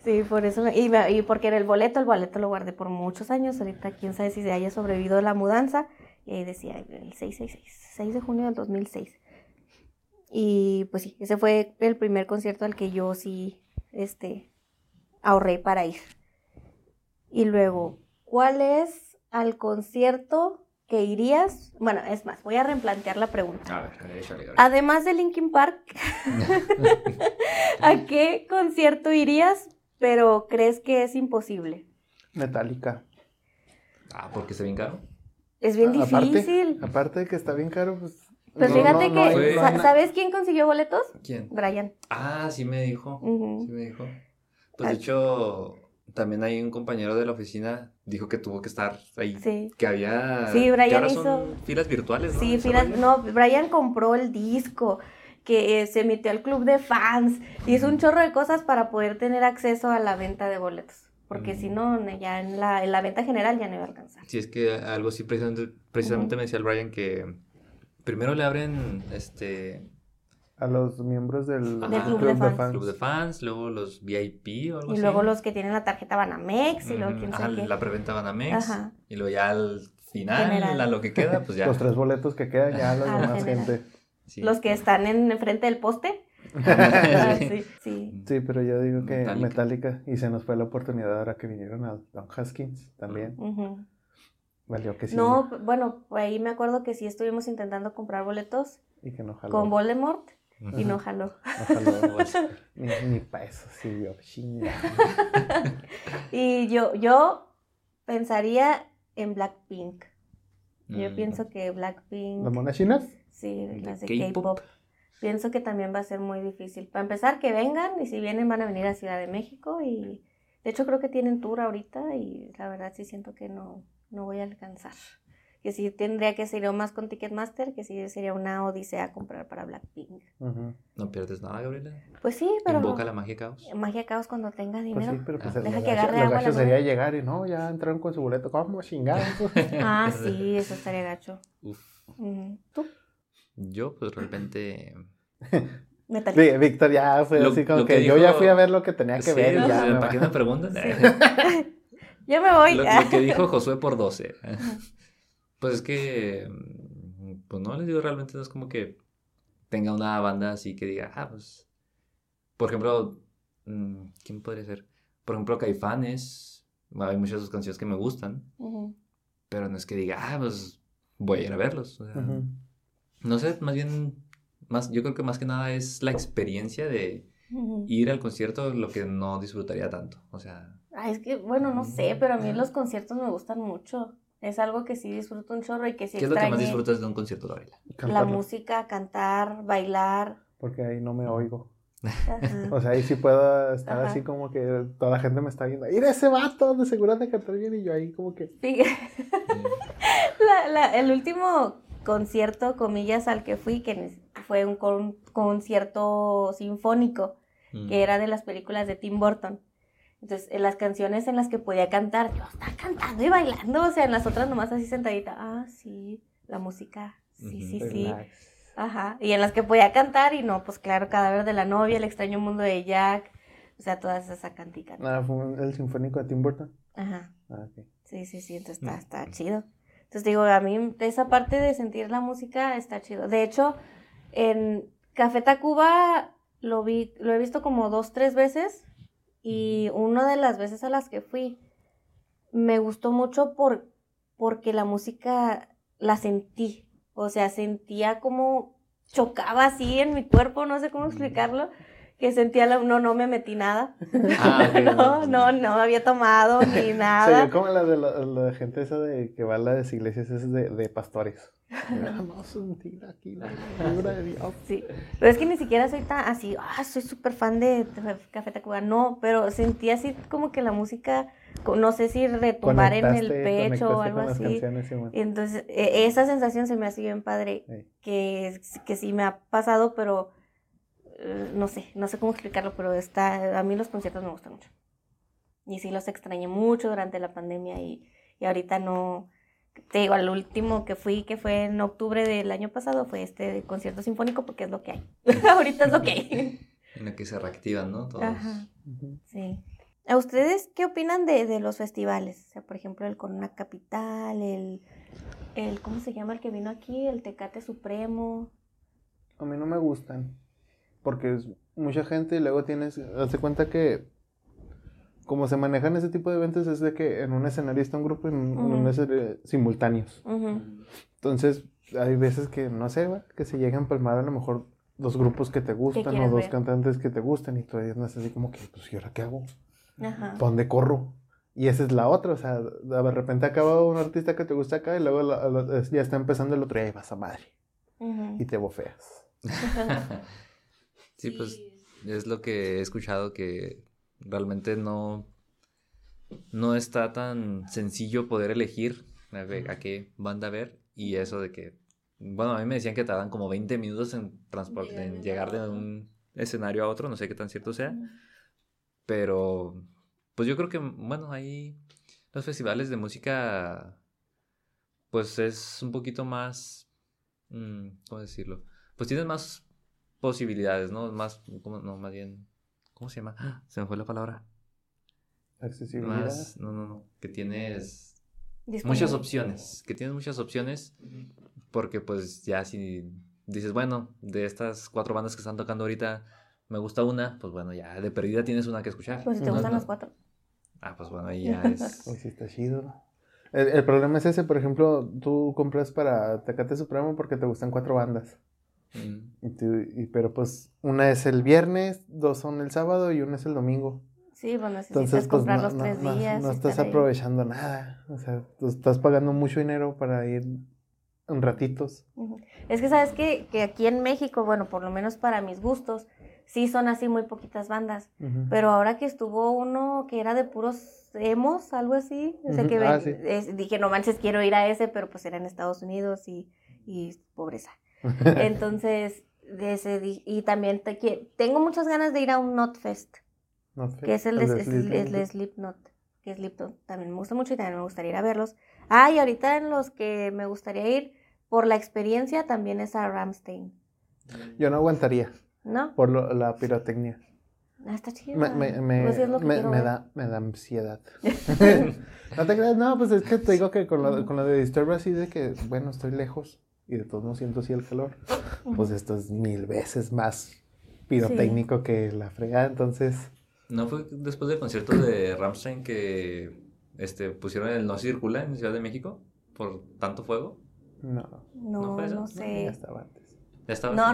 Sí, por eso. me- y, me- y porque era el boleto, el boleto lo guardé por muchos años. Ahorita quién sabe si se haya sobrevivido la mudanza. Y ahí decía el 666, 6 de junio del 2006. Y pues sí, ese fue el primer concierto al que yo sí, este, ahorré para ir. Y luego, ¿cuál es al concierto que irías? Bueno, es más, voy a replantear la pregunta. A ver, a. Además de Linkin Park, <laughs> ¿a qué concierto irías, pero crees que es imposible? Metallica. Ah, porque está bien caro. Es bien A- difícil. Aparte de que está bien caro, pues. Pues no- fíjate no- que, no ¿sabes quién consiguió boletos? ¿Quién? Brian. Ah, sí me dijo. Sí me dijo. Pues de hecho, también hay un compañero de la oficina dijo que tuvo que estar ahí. Sí. Que había. Sí, Brian ahora hizo- son filas virtuales, ¿no? Sí, filas- no, Brian compró el disco, que eh, se metió al club de fans, hizo un chorro de cosas para poder tener acceso a la venta de boletos. Porque Mm. si no, ya en la, en la venta general ya no iba a alcanzar. Sí, es que algo así precisamente, me decía el Brian que primero le abren este A los miembros del, Del club de fans. club de fans, luego los VIP o algo Y así. luego los que tienen la tarjeta Banamex y luego Ujú, quién ajá, sabe qué. la preventa Banamex. Ajá. Y luego ya al final, General. a lo que queda, pues ya. Los tres boletos que quedan, ya la Ah, demás general. gente. Sí. Los que están en frente del poste. <laughs> Ah, sí, sí. Sí, pero yo digo que Metallica. Metallica. Y se nos fue la oportunidad ahora que vinieron a Don Haskins también. Ujú. Valió que sí. No, bueno, ahí me acuerdo que sí estuvimos intentando comprar boletos Y que no jaló. con Voldemort Y no jaló. No jaló. <laughs> ni, ni para eso sirvió. Chinga. <laughs> Y yo, yo pensaría en Blackpink. Yo Mm. pienso que Blackpink, ¿Las monas chinas? sí, las de K-pop. K-pop. Pienso que también va a ser muy difícil. Para empezar, que vengan y si vienen van a venir a Ciudad de México y de hecho creo que tienen tour ahorita y la verdad sí siento que no, no voy a alcanzar. Que sí tendría que ser más con Ticketmaster, que sí sería una odisea comprar para Blackpink. No pierdes nada, Gabriela. Pues sí, pero... Invoca la magia caos. Magia caos cuando tenga dinero. Pues sí, pero pues Ah. Deja que gacho- agarre lo agua gacho sería mano. llegar y no, ya entraron con su boleto. ¿Cómo chingados? <laughs> <laughs> Ah, sí, eso estaría gacho. Uf. ¿Tú? Yo, pues realmente. Metallica. <laughs> Sí, Víctor ya fue Lo- así como que, yo ya fui a ver lo que tenía que Sí, ver y ya. ¿Para qué me preguntan? Yo me voy. lo, lo que dijo Josué por 12. Pues es que. mm, Pues no les digo, realmente no es como que tenga una banda así que diga, ah, pues. Por ejemplo, mm, ¿quién podría ser? Por ejemplo, Caifanes. Hay muchas de sus canciones que me gustan, pero no es que diga, ah, pues voy a ir a verlos. o sea. No sé, más bien. Más, yo creo que más que nada es la experiencia de ir al concierto lo que no disfrutaría tanto. O sea, Ay, es que, bueno, no sé, pero a mí los conciertos me gustan mucho. Es algo que sí disfruto un chorro y que sí ¿qué es lo que más disfrutas de un concierto, Gabriela? La música, cantar, bailar. Porque ahí no me oigo. Ajá. O sea, ahí sí puedo estar Ajá. así como que toda la gente me está viendo. ¡Mira ese vato! De seguro de cantar bien. Y yo ahí como que. Sí. <laughs> La- la- el último concierto, comillas, al que fui, que fue un con- concierto sinfónico, Mm. que era de las películas de Tim Burton. Entonces, en las canciones en las que podía cantar, yo estaba cantando y bailando, o sea, en las otras nomás así sentadita, ah, sí, la música, sí, sí, sí, relax. ajá, y en las que podía cantar y no, pues claro, Cadáver de la novia, El extraño mundo de Jack, o sea, todas esas canticas, Nada, fue el sinfónico de Tim Burton. ajá, Ah, sí, sí, sí, entonces está, Mm. está chido. Entonces digo, a mí esa parte de sentir la música está chido. De hecho, en Café Tacuba lo vi, lo he visto como dos, tres veces y una de las veces a las que fui me gustó mucho por, porque la música la sentí. O sea, sentía como chocaba así en mi cuerpo, no sé cómo explicarlo, que sentía la, no, no me metí nada. Ah, <laughs> no, no, no había tomado ni <laughs> Se nada. ve como la de la, gente esa de que va a las iglesias es de, de pastores. <laughs> A sentir aquí la figura de Dios. Sí, pero es que ni siquiera soy tan así, ah, soy súper fan de Café Tacuba, no, pero sentí así como que la música, no sé si retumbar en el pecho o algo así. Entonces, e- esa sensación se me hace bien padre, Sí. que, que sí me ha pasado, pero no sé, no sé cómo explicarlo, pero está, a mí los conciertos me gustan mucho. Y sí los extrañé mucho durante la pandemia y, y ahorita no, te digo, al último que fui, que fue en octubre del año pasado, fue este concierto sinfónico porque es lo que hay. <laughs> ahorita es lo que hay. En la que se reactivan, ¿no? Todos. Ajá, sí. ¿A ustedes qué opinan de, de los festivales? O sea, por ejemplo, el Corona Capital, el, el, ¿cómo se llama el que vino aquí? El Tecate Supremo. A mí no me gustan. Porque es mucha gente y luego tienes. Hazte cuenta que. Como se manejan ese tipo de eventos es de que en un escenario está un grupo y en un, escenario simultáneos. Entonces, hay veces que, no sé, va, que se llegan a palmar a lo mejor dos grupos que te gustan o dos ver? cantantes que te gustan y tú no así como que, pues, ¿y ahora qué hago? Ajá. ¿Para dónde corro? Y esa es la otra, o sea, de repente acaba un artista que te gusta acá y luego la- la- ya está empezando el otro y ahí vas a madre y te bofeas. <laughs> Sí, pues es lo que he escuchado que realmente no, no está tan sencillo poder elegir a, ver a qué banda ver y eso de que, bueno, a mí me decían que tardan como 20 minutos en, transport- Llegar en de llegar de un escenario a otro, no sé qué tan cierto sea, pero pues yo creo que, bueno, ahí los festivales de música, pues es un poquito más, mm, ¿cómo decirlo? Pues tienes más posibilidades, ¿no? Más, ¿cómo? no, más bien, ¿cómo se llama? <gasps> Se me fue la palabra. Accesibilidad. Más, no, no, no, que tienes muchas opciones, que tienes muchas opciones, porque pues ya si dices, bueno, de estas cuatro bandas que están tocando ahorita, me gusta una, pues bueno, ya de perdida tienes una que escuchar. Pues si te No, gustan no. las cuatro. Ah, pues bueno, ahí ya <laughs> es... Pues sí, está chido. El, el problema es ese, por ejemplo, tú compras para Tecate Supremo porque te gustan cuatro bandas. Mm. Y tú- y- pero pues una es el viernes, dos son el sábado y una es el domingo. Sí, pues necesitas Entonces, pues comprar no, los no- tres no- días. no estás estar ahí. aprovechando nada. O sea, tú estás pagando mucho dinero para ir un ratitos. Es que sabes que, que aquí en México, bueno, por lo menos para mis gustos, sí son así muy poquitas bandas. Pero ahora que estuvo uno que era de puros emos, algo así, o sea que Ah, ven- sí. es- dije, no manches, quiero ir a ese, pero pues era en Estados Unidos y, y pobreza. <laughs> Entonces, de ese, di- y también te tengo muchas ganas de ir a un Notfest, No sé, que es el de, es- es de Slipknot, que Slipknot también me gusta mucho y también me gustaría ir a verlos. Ah, y ahorita en los que me gustaría ir por la experiencia también es a Ramstein, Yo no aguantaría ¿no? por lo- la pirotecnia. Ah, está chido. Me, me, me, Pues sí me- da, me da ansiedad. <laughs> <laughs> no te creas, no, pues es que te digo que con lo, con lo de Disturb así de que, bueno, estoy lejos y de todos modos siento así el calor. Pues esto es mil veces más pirotécnico que la fregada, entonces... ¿No fue después del concierto de Rammstein que este, pusieron el No Circula en Ciudad de México por tanto fuego? No, No, ¿No no, fue eso? sé. ya estaba antes. Ya estaba. No, ah,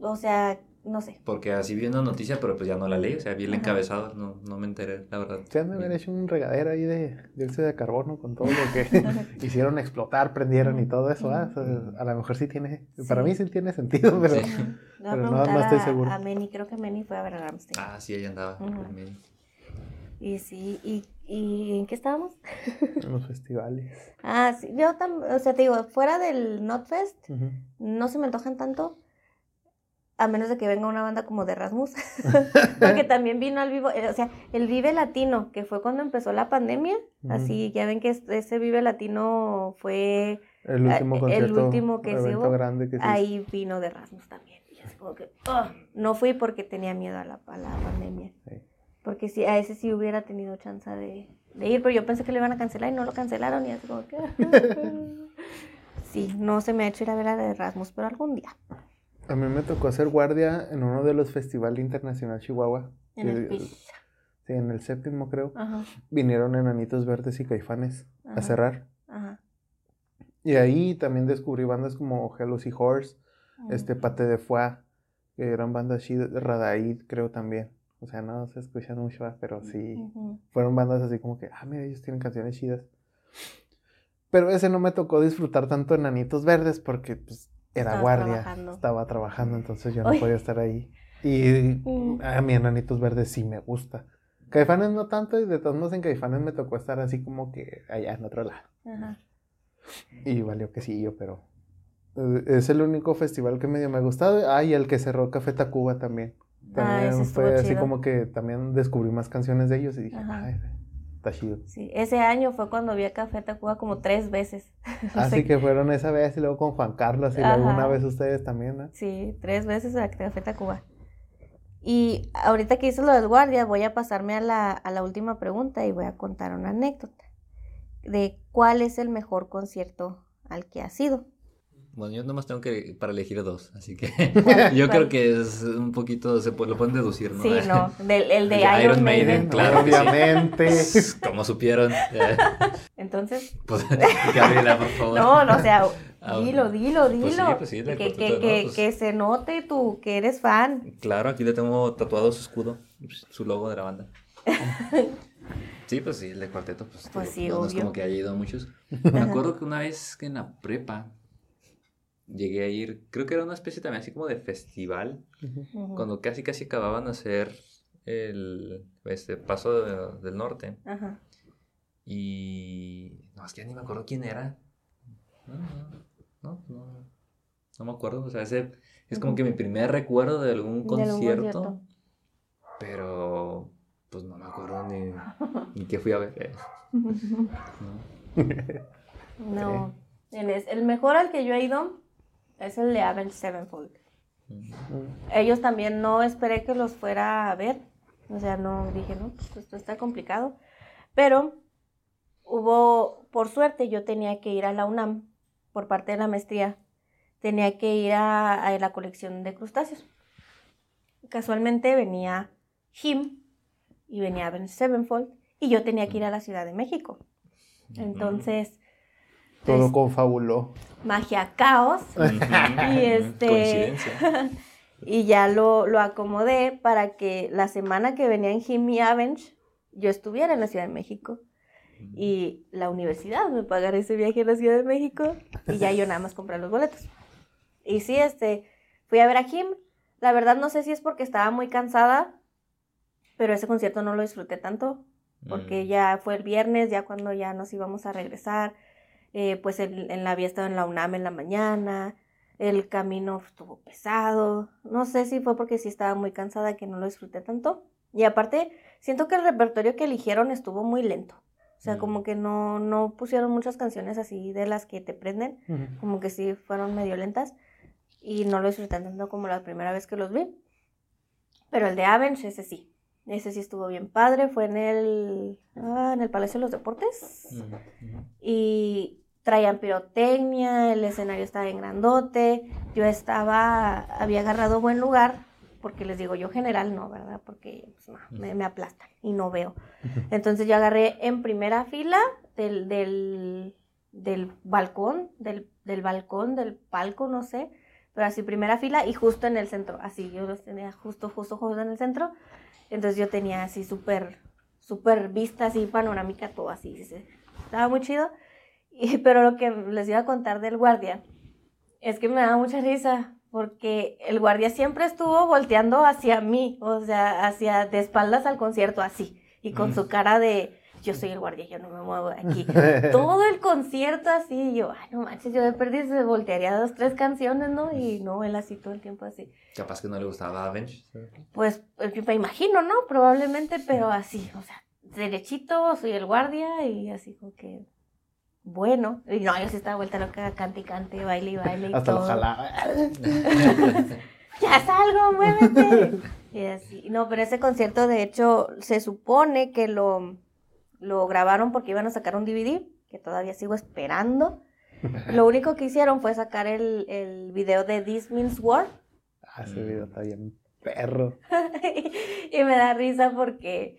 no, o sea, no sé. Porque así vi una noticia, pero pues ya no la leí, o sea, vi el Ajá. encabezado, no, no me enteré, la verdad. Se han de haber hecho un regadero ahí de dióxido de carbono con todo lo que <laughs> <laughs> hicieron explotar, prendieron y todo eso. ¿ah? O sea, a lo mejor sí tiene, para mí sí tiene sentido, pero <laughs> Sí. Pero no- no estoy seguro. A Meni, creo que Meni fue a ver a Ramstein. Ah, sí, ahí andaba. También. Y sí, y, ¿y en qué estábamos? en los festivales. Ah, sí, yo también, o sea, te digo, fuera del Notfest, Ujú. no se me antojan tanto, a menos de que venga una banda como de Rasmus, <laughs> <laughs> porque también vino al vivo, eh, o sea, el Vive Latino, que fue cuando empezó la pandemia, así, ya ven que es- ese Vive Latino fue, El último el concierto, último que se hubo, que ahí vino de Rasmus también, y es como que, ugh, no fui porque tenía miedo a la, a la pandemia. Sí. Porque sí, a ese sí hubiera tenido chance de, de ir, pero yo pensé que lo iban a cancelar y no lo cancelaron y así como que... <laughs> sí, no se me ha hecho ir a ver a la de Erasmus, pero algún día. A mí me tocó hacer guardia en uno de los festivales internacional Chihuahua. En el PIS. Sí, en el séptimo creo. Ajá, Vinieron enanitos verdes y caifanes Ajá. a cerrar. ajá. Y ahí también descubrí bandas como Hellos y Horse, este Pate de Foie, que eran bandas chidas, Radaid creo también. O sea, no se escuchan mucho, pero sí. Fueron bandas así como que, ah, mira, ellos tienen canciones chidas. Pero ese no me tocó disfrutar tanto Enanitos Verdes porque pues era guardia, trabajando. estaba trabajando, entonces yo no podía estar ahí. Y Mm. a mí Enanitos Verdes sí me gusta. Caifanes no tanto, y de todos modos en Caifanes me tocó estar así como que allá en otro lado. Ajá. Y valió que sí yo, pero eh, es el único festival que medio me ha gustado. Ah, y el que cerró Café Tacuba también. Ah, También fue así chido. como que también descubrí más canciones de ellos y dije, Ajá. ay, está chido. Sí, ese año fue cuando vi a Café Tacuba como tres veces. <laughs> Así que fueron esa vez y luego con Juan Carlos y luego Ajá. una vez ustedes también, ¿no? Sí, tres veces a Café Tacuba. Y ahorita que hice lo del guardia, voy a pasarme a la, a la última pregunta y voy a contar una anécdota de cuál es el mejor concierto al que has ido. Bueno, yo nomás tengo que para elegir dos, así que ¿Cuál- <laughs> <laughs> yo creo que es un poquito, se pu- lo pueden deducir, ¿no? Sí, <laughs> no, del, el de El de Iron, Iron Maiden. Maiden, claro que sí. Obviamente. Como supieron. eh, Entonces, pues, Gabriela, por favor. no, no, o sea, dilo, dilo, dilo. Pues sí, pues sí, que, que, pues. que se note tú que eres fan. Claro, aquí le tengo tatuado su escudo, su logo de la banda. Sí, pues sí, el de cuarteto, pues, Pues sí, no, es como que haya ido a muchos. Me acuerdo que una vez que en la prepa llegué a ir, creo que era una especie también así como de festival, cuando casi casi acababan de hacer el este paso de- del norte. Ajá. Y no, es que ya ni me acuerdo quién era. No, no, no, no, me acuerdo. O sea, ese es como que mi primer recuerdo de algún De algún concierto. Pero pues no me acuerdo ni, ni qué fui a ver. eh, <laughs> <laughs> ¿no? No. <laughs> El mejor al que yo he ido es el de Avenged Sevenfold. Ellos también no esperé que los fuera a ver. O sea, no dije, no, pues esto está complicado. Pero hubo, por suerte, yo tenía que ir a la UNAM por parte de la maestría. Tenía que ir a, a la colección de crustáceos. Casualmente venía Jim y venía Avenged Sevenfold y yo tenía que ir a la Ciudad de México. Entonces, Todo es- confabuló. Magia caos. Y este- Coincidencia. <laughs> Y ya lo, lo acomodé para que la semana que venía en Jimmy Avenge yo estuviera en la Ciudad de México. Y la universidad me pagara ese viaje a la Ciudad de México. Y ya yo nada más compré los boletos. Y sí, este, fui a ver a Jim. La verdad no sé si es porque estaba muy cansada, pero ese concierto no lo disfruté tanto, porque Mm. ya fue el viernes, ya cuando ya nos íbamos a regresar, eh, pues en, en la había estado en la UNAM en la mañana, el camino estuvo pesado, no sé si fue porque sí estaba muy cansada que no lo disfruté tanto, y aparte siento que el repertorio que eligieron estuvo muy lento, o sea, Mm. como que no, no pusieron muchas canciones así de las que te prenden, como que sí fueron medio lentas y no lo disfruté tanto como la primera vez que los vi. Pero el de Avenge, ese sí. Ese sí estuvo bien padre. Fue en el, ah, en el Palacio de los Deportes. Y traían pirotecnia, el escenario estaba en grandote. Yo estaba, había agarrado buen lugar. Porque les digo, yo general no, ¿verdad? Porque pues, no, me, me aplastan y no veo. Entonces yo agarré en primera fila del, del, del balcón, del, del balcón, del palco, no sé, pero así primera fila y justo en el centro, así yo los tenía justo, justo, justo en el centro. Entonces yo tenía así súper, súper vista, así panorámica, todo así, sí, sí. estaba muy chido. Y, pero lo que les iba a contar del guardia es que me daba mucha risa porque el guardia siempre estuvo volteando hacia mí, o sea, hacia de espaldas al concierto, así, y con Mm. su cara de yo soy el guardia, yo no me muevo de aquí. <laughs> Todo el concierto así, yo, ay, no manches, yo de perdiz se voltearía dos, tres canciones, ¿no? Y no, él así todo el tiempo así. Capaz que no le gustaba Avenge. Pues eh, me imagino, ¿no? Probablemente, pero así, o sea, derechito, soy el guardia y así como que, bueno. Y no, yo sí estaba vuelta loca, cante y cante, baile y baile y Hasta lo todo. jalaba. <laughs> ya salgo, muévete. Y así. No, pero ese concierto, de hecho, se supone que lo, lo grabaron porque iban a sacar un DVD, que todavía sigo esperando. <laughs> Lo único que hicieron fue sacar el, el video de This Means War. Ah, ese video está bien perro. <laughs> y me da risa porque,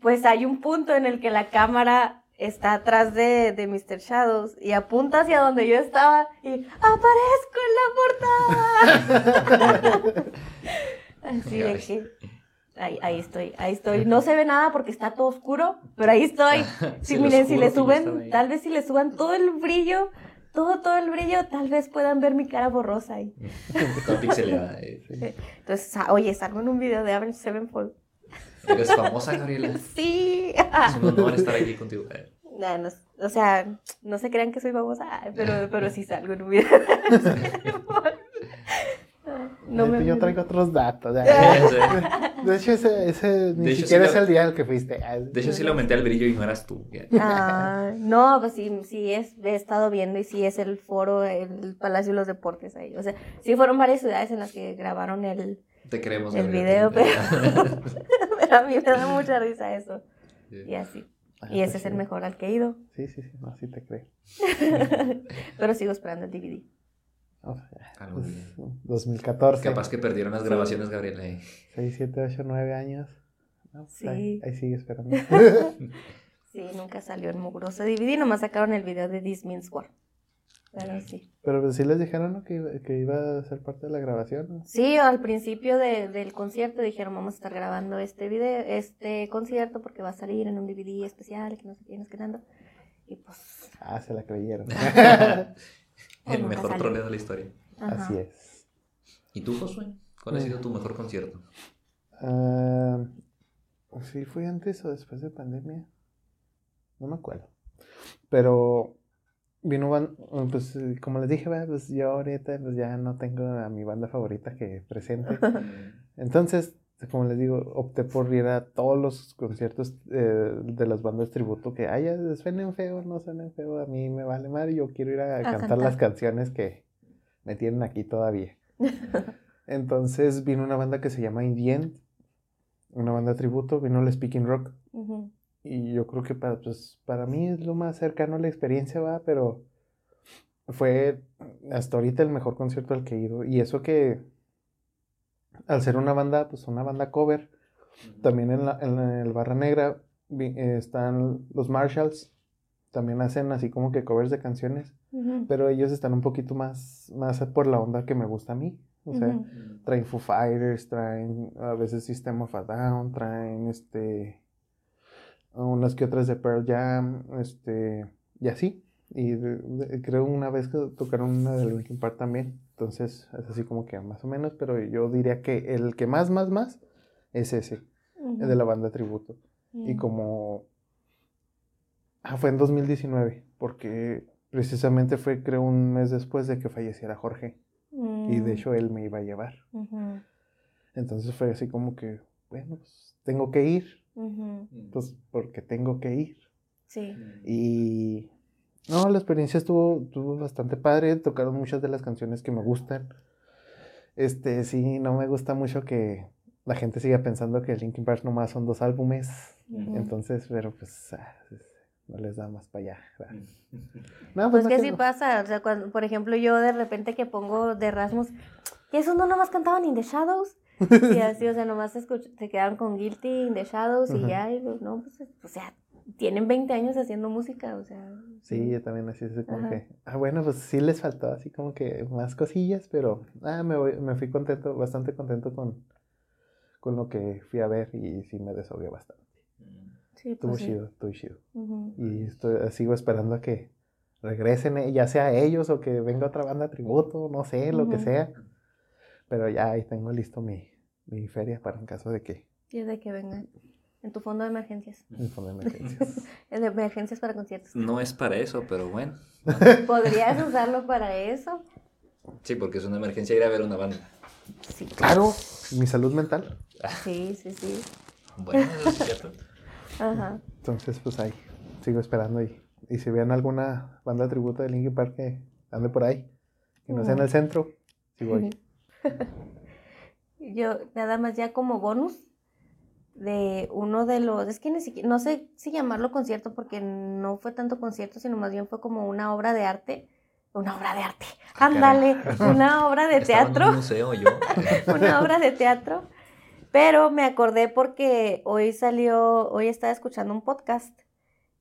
pues, hay un punto en el que la cámara está atrás de, de Mr. Shadows y apunta hacia donde yo estaba y aparezco en la portada. <laughs> Así de que ahí, ahí estoy, ahí estoy. No se ve nada porque está todo oscuro, pero ahí estoy. <laughs> Sí, miren, si le suben, tal vez si le suban todo el brillo, todo, todo el brillo, tal vez puedan ver mi cara borrosa ahí. <laughs> Toda pixeleada. eh. Entonces, sa- oye, salgo en un video de Avenged Sevenfold. Eres famosa, Gabriela. <laughs> Sí. Es un honor estar aquí contigo. Eh, Nah, no- o sea, no se crean que soy famosa, pero, <laughs> pero sí salgo en un video. <laughs> no me Yo traigo otros datos. De De hecho, ese, ese ni De hecho, siquiera sí es el día al que fuiste. Ah, hecho, sí le aumenté el brillo y no eras tú. Ah, no, pues sí, sí es, he estado viendo y sí es el foro, el Palacio de los Deportes ahí. O sea, sí fueron varias ciudades en las que grabaron el, Te queremos. el video, pero, <laughs> pero a mí me da mucha risa eso. Sí. Y así. ah, Y ese pues es el sí. mejor al que he ido. Sí, sí, sí, no, sí te creo. <laughs> pero sigo esperando el DVD. O sea, Algún pues, día. 2014. Capaz que perdieron las grabaciones, Gabriela. eh. 6, 7, 8, 9 años. No, pues Sí. Ahí, ahí sigue esperando. <laughs> Sí, nunca salió el mugroso DVD, nomás sacaron el video de This Means War. Pero sí. Pero pues sí les dijeron ¿no? que, iba- que iba a ser parte de la grabación. ¿no? Sí, al principio de- del concierto dijeron vamos a estar grabando este video, este concierto porque va a salir en un DVD especial, que no sé qué, no sé qué tanto. Y pues, Ah, se la creyeron. <laughs> El nunca mejor troleo de la historia. ajá. Así es. ¿Y tú, Josué? ¿Cuál ha sido tu mejor concierto? Ah, sí, fue antes o después de pandemia. No me acuerdo. Pero vino, ban- pues eh, como les dije, pues yo ahorita pues ya no tengo a mi banda favorita que presente. <laughs> Entonces, como les digo, opté por ir a todos los conciertos eh, de las bandas tributo que haya, suenen feo, no suenen feo, a mí me vale madre, yo quiero ir a, cantar, cantar. las canciones que me tienen aquí todavía. <laughs> Entonces vino una banda que se llama Indient, una banda tributo, vino el Speaking Rock. Ujú. Y yo creo que para, pues, para mí es lo más cercano a la experiencia, va, pero fue hasta ahorita el mejor concierto al que he ido. Y eso que al ser una banda, pues una banda cover, también en, la, en el Barra Negra eh, están los Marshalls, también hacen así como que covers de canciones, pero ellos están un poquito más, más por la onda que me gusta a mí. O sea, traen Foo Fighters, traen a veces System of a Down, traen este unas que otras de Pearl Jam, este y así. Y de- de- creo una vez que tocaron una de Linkin Park también. Entonces es así como que más o menos, pero yo diría que el que más, más, más es ese, el de la banda tributo. Y Mm. como... Ah, fue en 2019, porque precisamente fue creo un mes después de que falleciera Jorge. Y de Mm. hecho él me iba a llevar. Entonces fue así como que, bueno, pues tengo que ir, pues porque tengo que ir. Sí. Y no, la experiencia estuvo, estuvo bastante padre, tocaron muchas de las canciones que me gustan. Este, sí, no me gusta mucho que la gente siga pensando que Linkin Park nomás son dos álbumes. Entonces, pero pues ah, no les da más para allá. <laughs> No, Pues no que que sí no. pasa, o sea, cuando, por ejemplo, yo de repente que pongo de Rasmus, ¿y esos no nomás cantaban In the Shadows? <laughs> Y así, o sea, nomás se, se quedaron con Guilty, In the Shadows y ya, y pues, no, pues, o sea, tienen 20 años haciendo música, o sea. Sí, yo también así, así como Ajá. que, ah, bueno, pues sí les faltó así como que más cosillas, pero ah, me, voy- me fui contento, bastante contento con, con lo que fui a ver y sí me desahogué bastante. Sí, pues sí. chido, estuvo chido. Y estoy, sigo esperando a que regresen, eh, ya sea ellos o que venga otra banda tributo, no sé, lo que sea. Pero ya ahí tengo listo mi, mi feria para en caso de que Y es de que vengan en tu fondo de emergencias. me pongan emergencias. <laughs> Es de emergencias para conciertos. No es para eso, pero bueno. ¿Podrías usarlo para eso? Sí, porque es una emergencia ir a ver una banda. Sí. claro, mi salud mental. Sí, sí, sí. Bueno, eso es cierto. Ajá. Entonces, pues ahí, sigo esperando y, y si ven alguna banda tributo de Linkin Park que ande por ahí, que no sea en el centro, sí voy. <laughs> Yo, nada más ya como bonus de uno de los, es que ni siquiera, no sé si llamarlo concierto porque no fue tanto concierto, sino más bien fue como una obra de arte. Una obra de arte. Ah, Ándale, una obra de en teatro. un museo yo. <laughs> una obra de teatro. Pero me acordé porque hoy salió, hoy estaba escuchando un podcast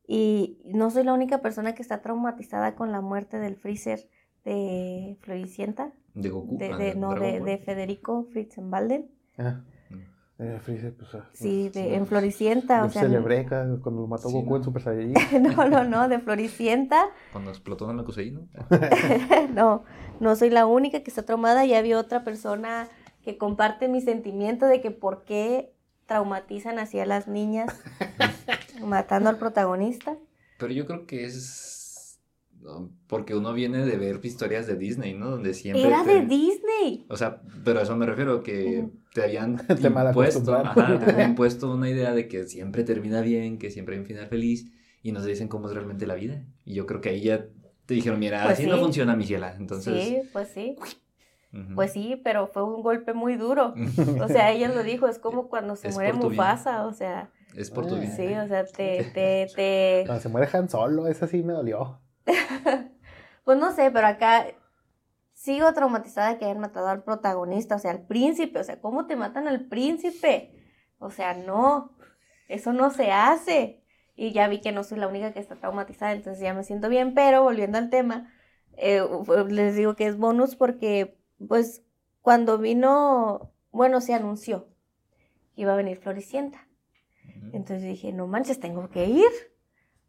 y no soy la única persona que está traumatizada con la muerte del freezer de Floricienta, De Goku. de, ah, de- no, de, de Federico Fritzenbalden. Ah, Mm. eh, Freezer, pues, ah, Sí, de, en Floricienta, o sea, celebré ca- cuando lo mató Sí, Goku ¿no? en Super Saiyajin. <laughs> no, no, no, de Floricienta, Cuando explotó Namekusei, ¿no? <laughs> <laughs> no, no soy la única que está traumada, ya había otra persona que comparte mi sentimiento de que por qué traumatizan así a las niñas matando al protagonista. Pero yo creo que es. Porque uno viene de ver historias de Disney, ¿no? Donde siempre Era te- de Disney. O sea, pero a eso me refiero, que te habían <laughs> Te impuesto, ajá, te habían <laughs> impuesto una idea de que siempre termina bien, que siempre hay un final feliz, y nos dicen cómo es realmente la vida. Y yo creo que ahí ya te dijeron, mira, Pues así no funciona, mi ciela. Entonces, Sí, pues sí. Pues sí, pero fue un golpe muy duro. <laughs> O sea, ella lo dijo, es como cuando se Es muere tu bien. Mufasa, o sea, es por tu bien. sí, o sea, te, te, te, Cuando se muere Han Solo, esa sí me dolió. <laughs> Pues no sé, pero acá sigo traumatizada que hayan matado al protagonista, o sea, al príncipe. O sea, ¿cómo te matan al príncipe? O sea, no, eso no se hace. Y ya vi que no soy la única que está traumatizada, entonces ya me siento bien. Pero volviendo al tema, eh, les digo que es bonus porque, pues, cuando vino, bueno, se anunció que iba a venir Floricienta. Entonces dije, no manches, tengo que ir.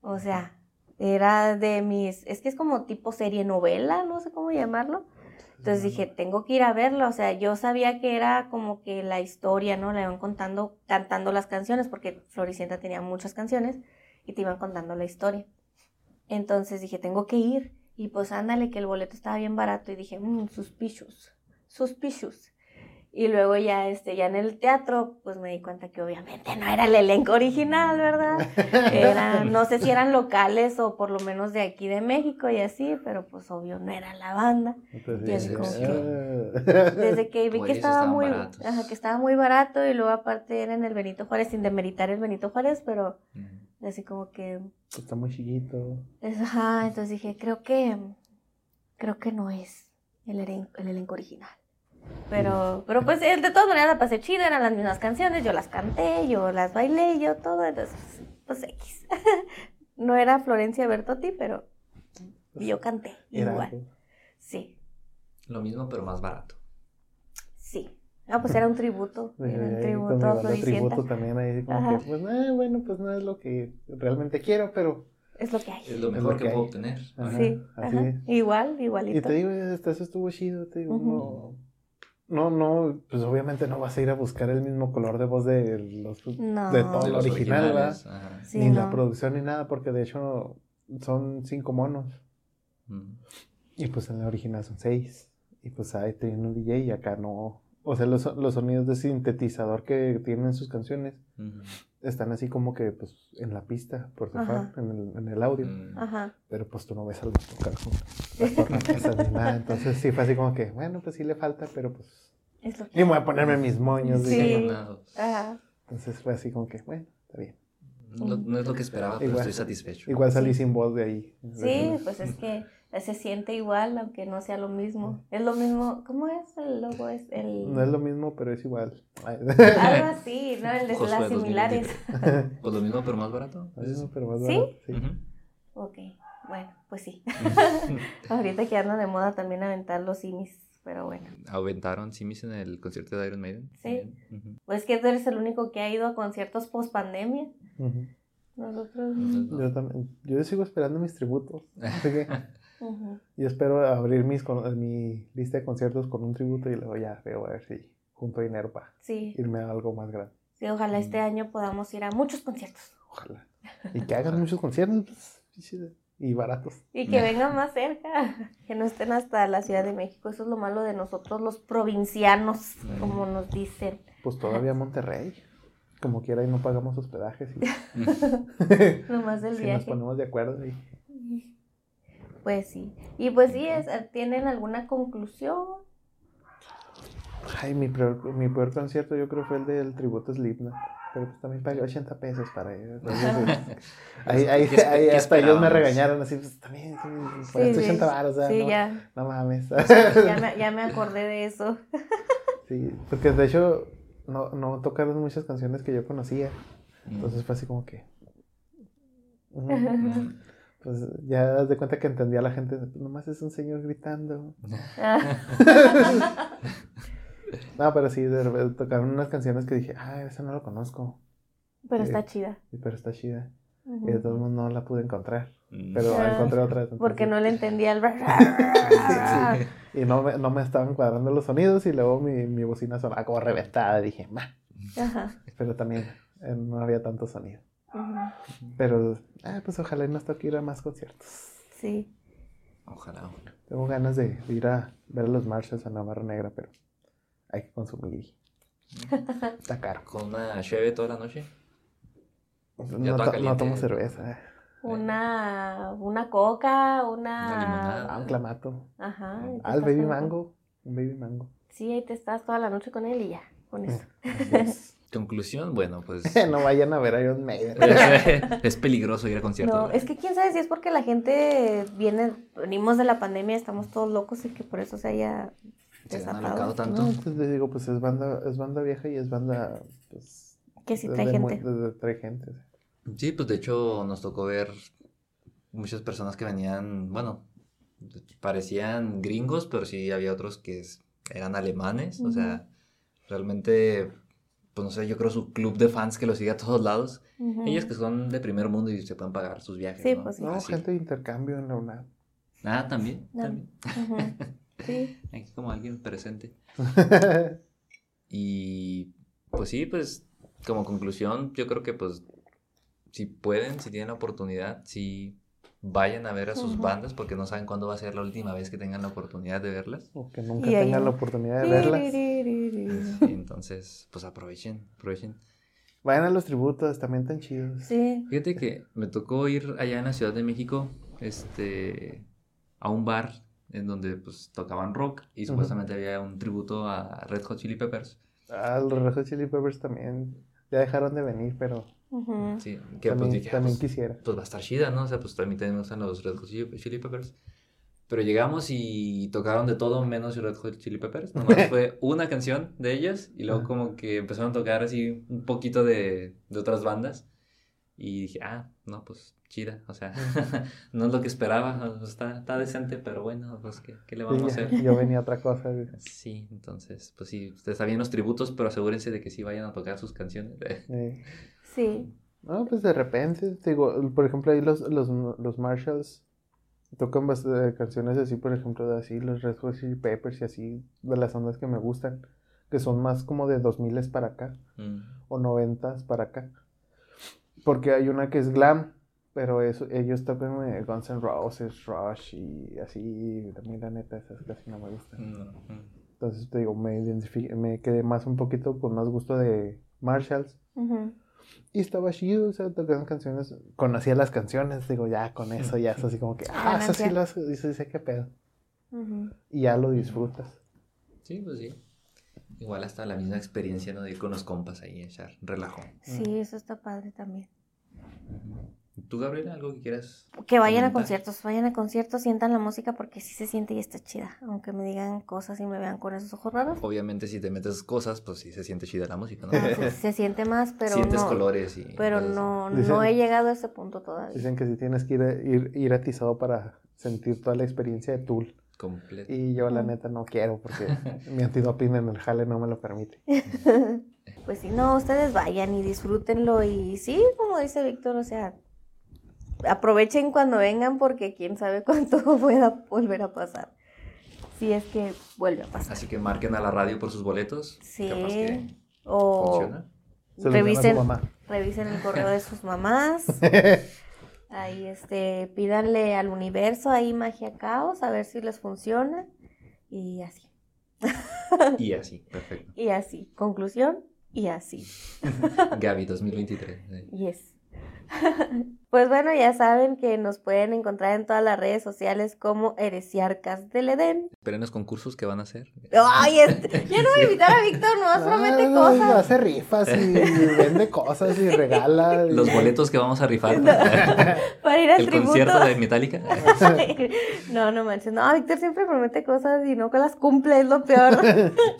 O sea, era de mis, es que es como tipo serie novela, no sé cómo llamarlo. Entonces dije, tengo que ir a verla. O sea, yo sabía que era como que la historia, ¿no? La iban contando, cantando las canciones, porque Floricienta tenía muchas canciones y te iban contando la historia. Entonces dije, tengo que ir. Y pues ándale, que el boleto estaba bien barato. Y dije, mmm, suspicious, suspicious. Y luego ya, este, ya en el teatro, pues me di cuenta que obviamente no era el elenco original, ¿verdad? <laughs> Era, no sé si eran locales o por lo menos de aquí de México y así, pero pues obvio no era la banda. Entonces, Y así dije, como "Ah". Desde que vi <laughs> que estaba muy, ajá, que estaba muy barato y luego aparte era en el Benito Juárez, sin demeritar el Benito Juárez, pero así como que, Está muy chiquito. es- ajá, entonces dije, creo que, creo que no es el elenco, el elenco original. Pero, pero pues eh, de todas maneras la pasé chido, eran las mismas canciones, yo las canté, yo las bailé, yo todo, entonces, pues X. <laughs> No era Florencia Bertotti, pero yo canté Era igual. algo. Sí, Lo mismo, pero más barato. sí. Ah, pues era un tributo, Pues, era un tributo a tributo también ahí como Ajá. que, pues, eh, bueno, pues no es lo que realmente quiero, pero Es lo que hay. Es lo Es mejor lo que, que puedo obtener. Ajá, sí, así ajá. es. igual, Y igualito. te digo, hasta eso estuvo chido, te digo, Ujú. no, no, no, pues obviamente no vas a ir a buscar el mismo color de voz de los, No. de todo De lo los original, ¿verdad? Sí, Ni la producción ni nada, porque de hecho son cinco monos. Mm. Y pues en la original son seis. Y pues ahí tiene un DJ y acá no. O sea, los, los sonidos de sintetizador que tienen sus canciones están así como que pues en la pista, por default, en el, en el audio. Mm. Ajá. Pero pues tú no ves algo tocar con las tornamesas ni <laughs> nada. Entonces sí fue así como que, bueno, pues sí le falta, pero pues. Es lo que Ni me voy a ponerme mis moños. Sí. Ajá. Entonces fue así como que, bueno, está bien. No, no es lo que esperaba, pero Igual. estoy satisfecho. Igual salí Sí. sin voz de ahí. Sí, pues es que se siente igual, aunque no sea lo mismo. Es lo mismo, ¿cómo es el logo? Es el... No es lo mismo, pero es igual. Algo <laughs> así, ¿no? El de las 2020. similares. <laughs> Pues lo mismo, pero más barato. Lo mismo, pero más ¿Sí? barato, sí. Ujú. Ok, bueno, pues sí. <laughs> Ahorita que anda de moda también aventar los simis, pero bueno. Aventaron simis en el concierto de Iron Maiden. Sí. Pues que tú eres el único que ha ido a conciertos post pandemia. Ujú. Nosotros. Entonces, no. Yo también. Yo sigo esperando mis tributos. Así que Ujú. yo espero abrir mis con- mi lista de conciertos con un tributo y luego ya veo a ver si junto dinero para Sí, irme a algo más grande. sí, ojalá este año podamos ir a muchos conciertos. Ojalá. Y que hagan muchos conciertos y baratos. Y que vengan más cerca, <laughs> que no estén hasta la Ciudad de México. Eso es lo malo de nosotros, los provincianos, como nos dicen. Pues todavía Monterrey. Como quiera y no pagamos hospedajes. Y, <laughs> <laughs> Nomás el si nos ponemos de acuerdo. Y, Pues sí. Y pues sí, es, ¿tienen alguna conclusión? ay, mi peor, mi peor concierto yo creo fue el del tributo Slipknot. Pero pues también pagué 80 pesos para ir. Entonces, <laughs> ahí, ahí, ¿Qué espe- ahí qué hasta ellos me regañaron así, pues también, sí, sí, 80 baros, o sea, sí, no, ya, no mames. ya, me, ya me <laughs> acordé de eso. Sí, porque de hecho no, no tocaron muchas canciones que yo conocía. Entonces fue así como que. Mm. <laughs> Pues ya das de cuenta que entendía a la gente, "Pues nomás es un señor gritando. <laughs> No, pero sí, de repente tocaron unas canciones que dije, ah, esa no la conozco, Pero Sí. está chida. pero está chida. Y de todos modos no la pude encontrar, Mm. pero Ah, encontré otra. Porque no le entendía el... <laughs> Y no me, no me estaban cuadrando los sonidos y luego mi, mi bocina sonaba como reventada. Dije, ma, Ajá. pero también eh, no había tanto sonido. Pero, ah, pues ojalá y nos toque ir a más conciertos. Sí. Ojalá. Tengo ganas de ir a ver a los Marshalls a Navarra Negra, pero hay que consumir. <laughs> Está caro. Con una cheve toda la noche. No, to- no tomo cerveza. Una, una coca, Una una... limonada. Ah, un clamato. Ajá. Ah, el baby mango. Un baby mango. Sí, ahí te estás toda la noche con él y ya, con eso. <laughs> Conclusión, bueno, pues <laughs> no vayan a ver a Iron Maiden. <laughs> es peligroso ir a conciertos. No, es que quién sabe si es porque la gente viene, venimos de la pandemia, estamos todos locos y que por eso se haya Se desatado. alocado tanto. No, entonces les digo, pues es banda, es banda vieja y es banda, pues... Que sí trae de gente. de- de- trae gente. Sí, pues de hecho nos tocó ver muchas personas que venían, bueno, parecían gringos, pero sí había otros que eran alemanes, o sea, realmente, pues no sé, yo creo su club de fans que lo sigue a todos lados, ellos que son de primer mundo y se pueden pagar sus viajes, Sí, ¿no? pues sí. No, Así. gente de intercambio en la UNAM. Ah, también, No. también. Ujú. Sí. <laughs> Aquí como alguien presente. <laughs> Y pues sí, pues como conclusión, yo creo que pues si pueden, si tienen la oportunidad, si vayan a ver a sus bandas porque no saben cuándo va a ser la última vez que tengan la oportunidad de verlas. o que nunca ahí tengan la oportunidad de verlas. Y entonces, pues aprovechen, aprovechen. Vayan a los tributos, también tan chidos. Sí. Fíjate que me tocó ir allá en la Ciudad de México, este, a un bar en donde pues tocaban rock y supuestamente había un tributo a Red Hot Chili Peppers. Ah, los Red Hot Chili Peppers también ya dejaron de venir, pero Ujú. Sí, que pues también, dije, ah, también pues, quisiera. pues va a estar chida, ¿no? O sea, pues también tenemos a los Red Hot Chili Chili Peppers. Pero llegamos y tocaron de todo menos Red Hot Chili Peppers. Nomás <laughs> fue una canción de ellos y luego como que empezaron a tocar así un poquito de, de otras bandas. Y dije, ah, no, pues chida. O sea, <laughs> no es lo que esperaba. Está, está decente, pero bueno, pues ¿qué, qué le Sí, vamos a ya- hacer? yo venía a otra cosa. Sí, entonces, pues sí, ustedes bien los tributos, pero asegúrense de que sí vayan a tocar sus canciones. Eh, Sí. No, pues de repente, te digo, por ejemplo, ahí los, los, los Marshalls tocan bastante canciones así, por ejemplo, de así, los Red Hot Chili Peppers y así, de las ondas que me gustan, que son más como de 2000 para acá, Mm. o 90 para acá. Porque hay una que es glam, pero eso, ellos tocan eh, Guns N' Roses, Rush y así, a mí la neta esas casi no me gustan. No. Entonces te digo, me, me quedé más un poquito con más gusto de Marshalls. Ujú. Y estaba chido, o sea, tocaban canciones, conocía las canciones, digo, ya con eso ya es así como que, ah, eso sí lo dice, sé qué pedo. Y ya lo disfrutas. Sí, pues sí. Igual hasta la misma experiencia, ¿no? De ir con los compas ahí a echar relajo. Sí, eso está padre también. ¿Tú, Gabriela, algo que quieras? Que vayan a conciertos, vayan a conciertos, sientan la música porque sí se siente y está chida. Aunque me digan cosas y me vean con esos ojos raros. Obviamente, si te metes cosas, pues sí se siente chida la música, ¿no? ah, se, se siente más, pero Sientes no. colores y. Pero no, Dicen- no he llegado a ese punto todavía. Dicen que si tienes que ir, ir, ir atizado para sentir toda la experiencia de Tool. Completo. Y yo la neta no quiero porque <laughs> mi antidoping en el jale no me lo permite. <laughs> Pues si no, ustedes vayan y disfrútenlo y sí, como dice Víctor, o sea, aprovechen cuando vengan porque quién sabe cuánto <laughs> pueda volver a pasar. Si es que vuelve a pasar. Así que marquen a la radio por sus boletos. Sí. Capaz que O funciona. Revisen, revisen el correo de sus mamás. <laughs> Ahí este, pídanle al universo ahí magia caos a ver si les funciona. Y así. <laughs> Y así, perfecto. Y así. Conclusión. Y así. Gaby 2023. eh. Yes. <laughs> Pues bueno, ya saben que nos pueden encontrar en todas las redes sociales como Heresiarcas del Edén. Esperen los concursos que van a hacer. Ay, este, <laughs> ya no voy a invitar a Víctor, nomás promete Ah, cosas. Hace rifas y <laughs> vende cosas y regala. y- Los boletos que vamos a rifar. Para ir al El tributo. concierto de Metallica. No, no manches. No, Víctor siempre promete cosas y no que las cumple, es lo peor.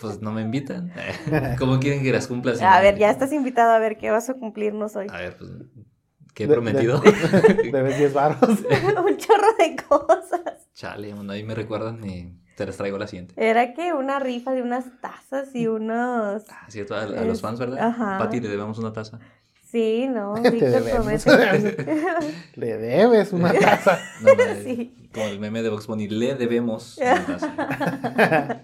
Pues no me invitan. ¿Cómo quieren que las cumpla? A no- ver, ya estás invitado a ver qué vas a cumplirnos hoy. A ver, pues. ¿Qué he De- prometido? Debes 10 baros. Un chorro de cosas. Chale, bueno, ahí me recuerdan y te las traigo la siguiente. Era que una rifa de unas tazas y unos. Ah, cierto, a, a los fans, ¿verdad? ajá. Pati, le debemos una taza. Sí, no, <laughs> Te Víctor promete. <laughs> Le debes una taza. <laughs> No, no, Sí. Como el meme de Vox Bunny, le debemos una taza.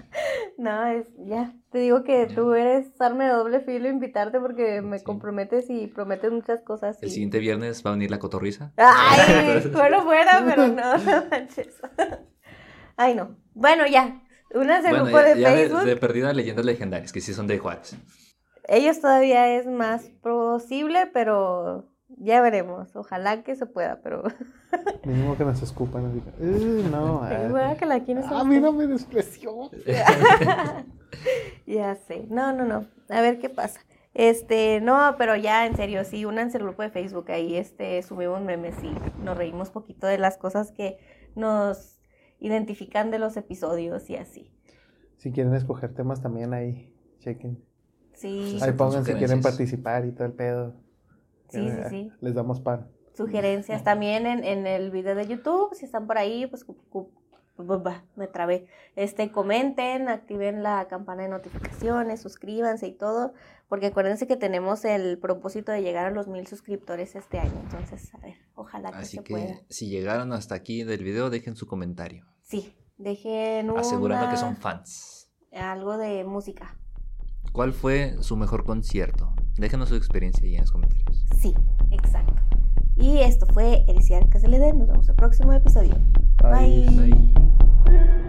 No, es ya. Te digo que tú eres arma de doble filo invitarte porque me Sí. comprometes y prometes muchas cosas. El siguiente viernes va a venir la cotorriza. Ay, <laughs> bueno fuera, pero no, no manches. Ay, no. Bueno, ya. Al Bueno, grupo ya, de ya de, Facebook. de perdida leyendas legendarias, que sí son de Juárez. Ellos todavía es más posible, pero ya veremos. Ojalá que se pueda, pero. <laughs> Mínimo que nos escupan. "Eh, no, <laughs> eh, que la quieres a mí no me despreció. <laughs> Ya sé. No, no, no. A ver qué pasa. Este, no, pero ya en serio, sí, únanse al grupo de Facebook. Ahí este, subimos memes y nos reímos poquito de las cosas que nos identifican de los episodios y así. Si quieren escoger temas también ahí, chequen. Sí, Ahí pongan si quieren participar y todo el pedo. Sí, sí, Eh, sí. Les damos pan. Sugerencias también en, en el video de YouTube. Si están por ahí, pues cu- cu- bu- bu- me trabé. Este, comenten, activen la campana de notificaciones, suscríbanse y todo. Porque acuérdense que tenemos el propósito de llegar a los mil suscriptores este año. Entonces, a ver, ojalá que Así se que pueda. si llegaron hasta aquí del video, dejen su comentario. Sí, dejen una- Asegurando que son fans. algo de música. ¿Cuál fue su mejor concierto? Déjenos su experiencia ahí en los comentarios. Sí, exacto. Y esto fue Eliciar Caselede. Nos vemos el próximo episodio. Bye. Bye. Bye.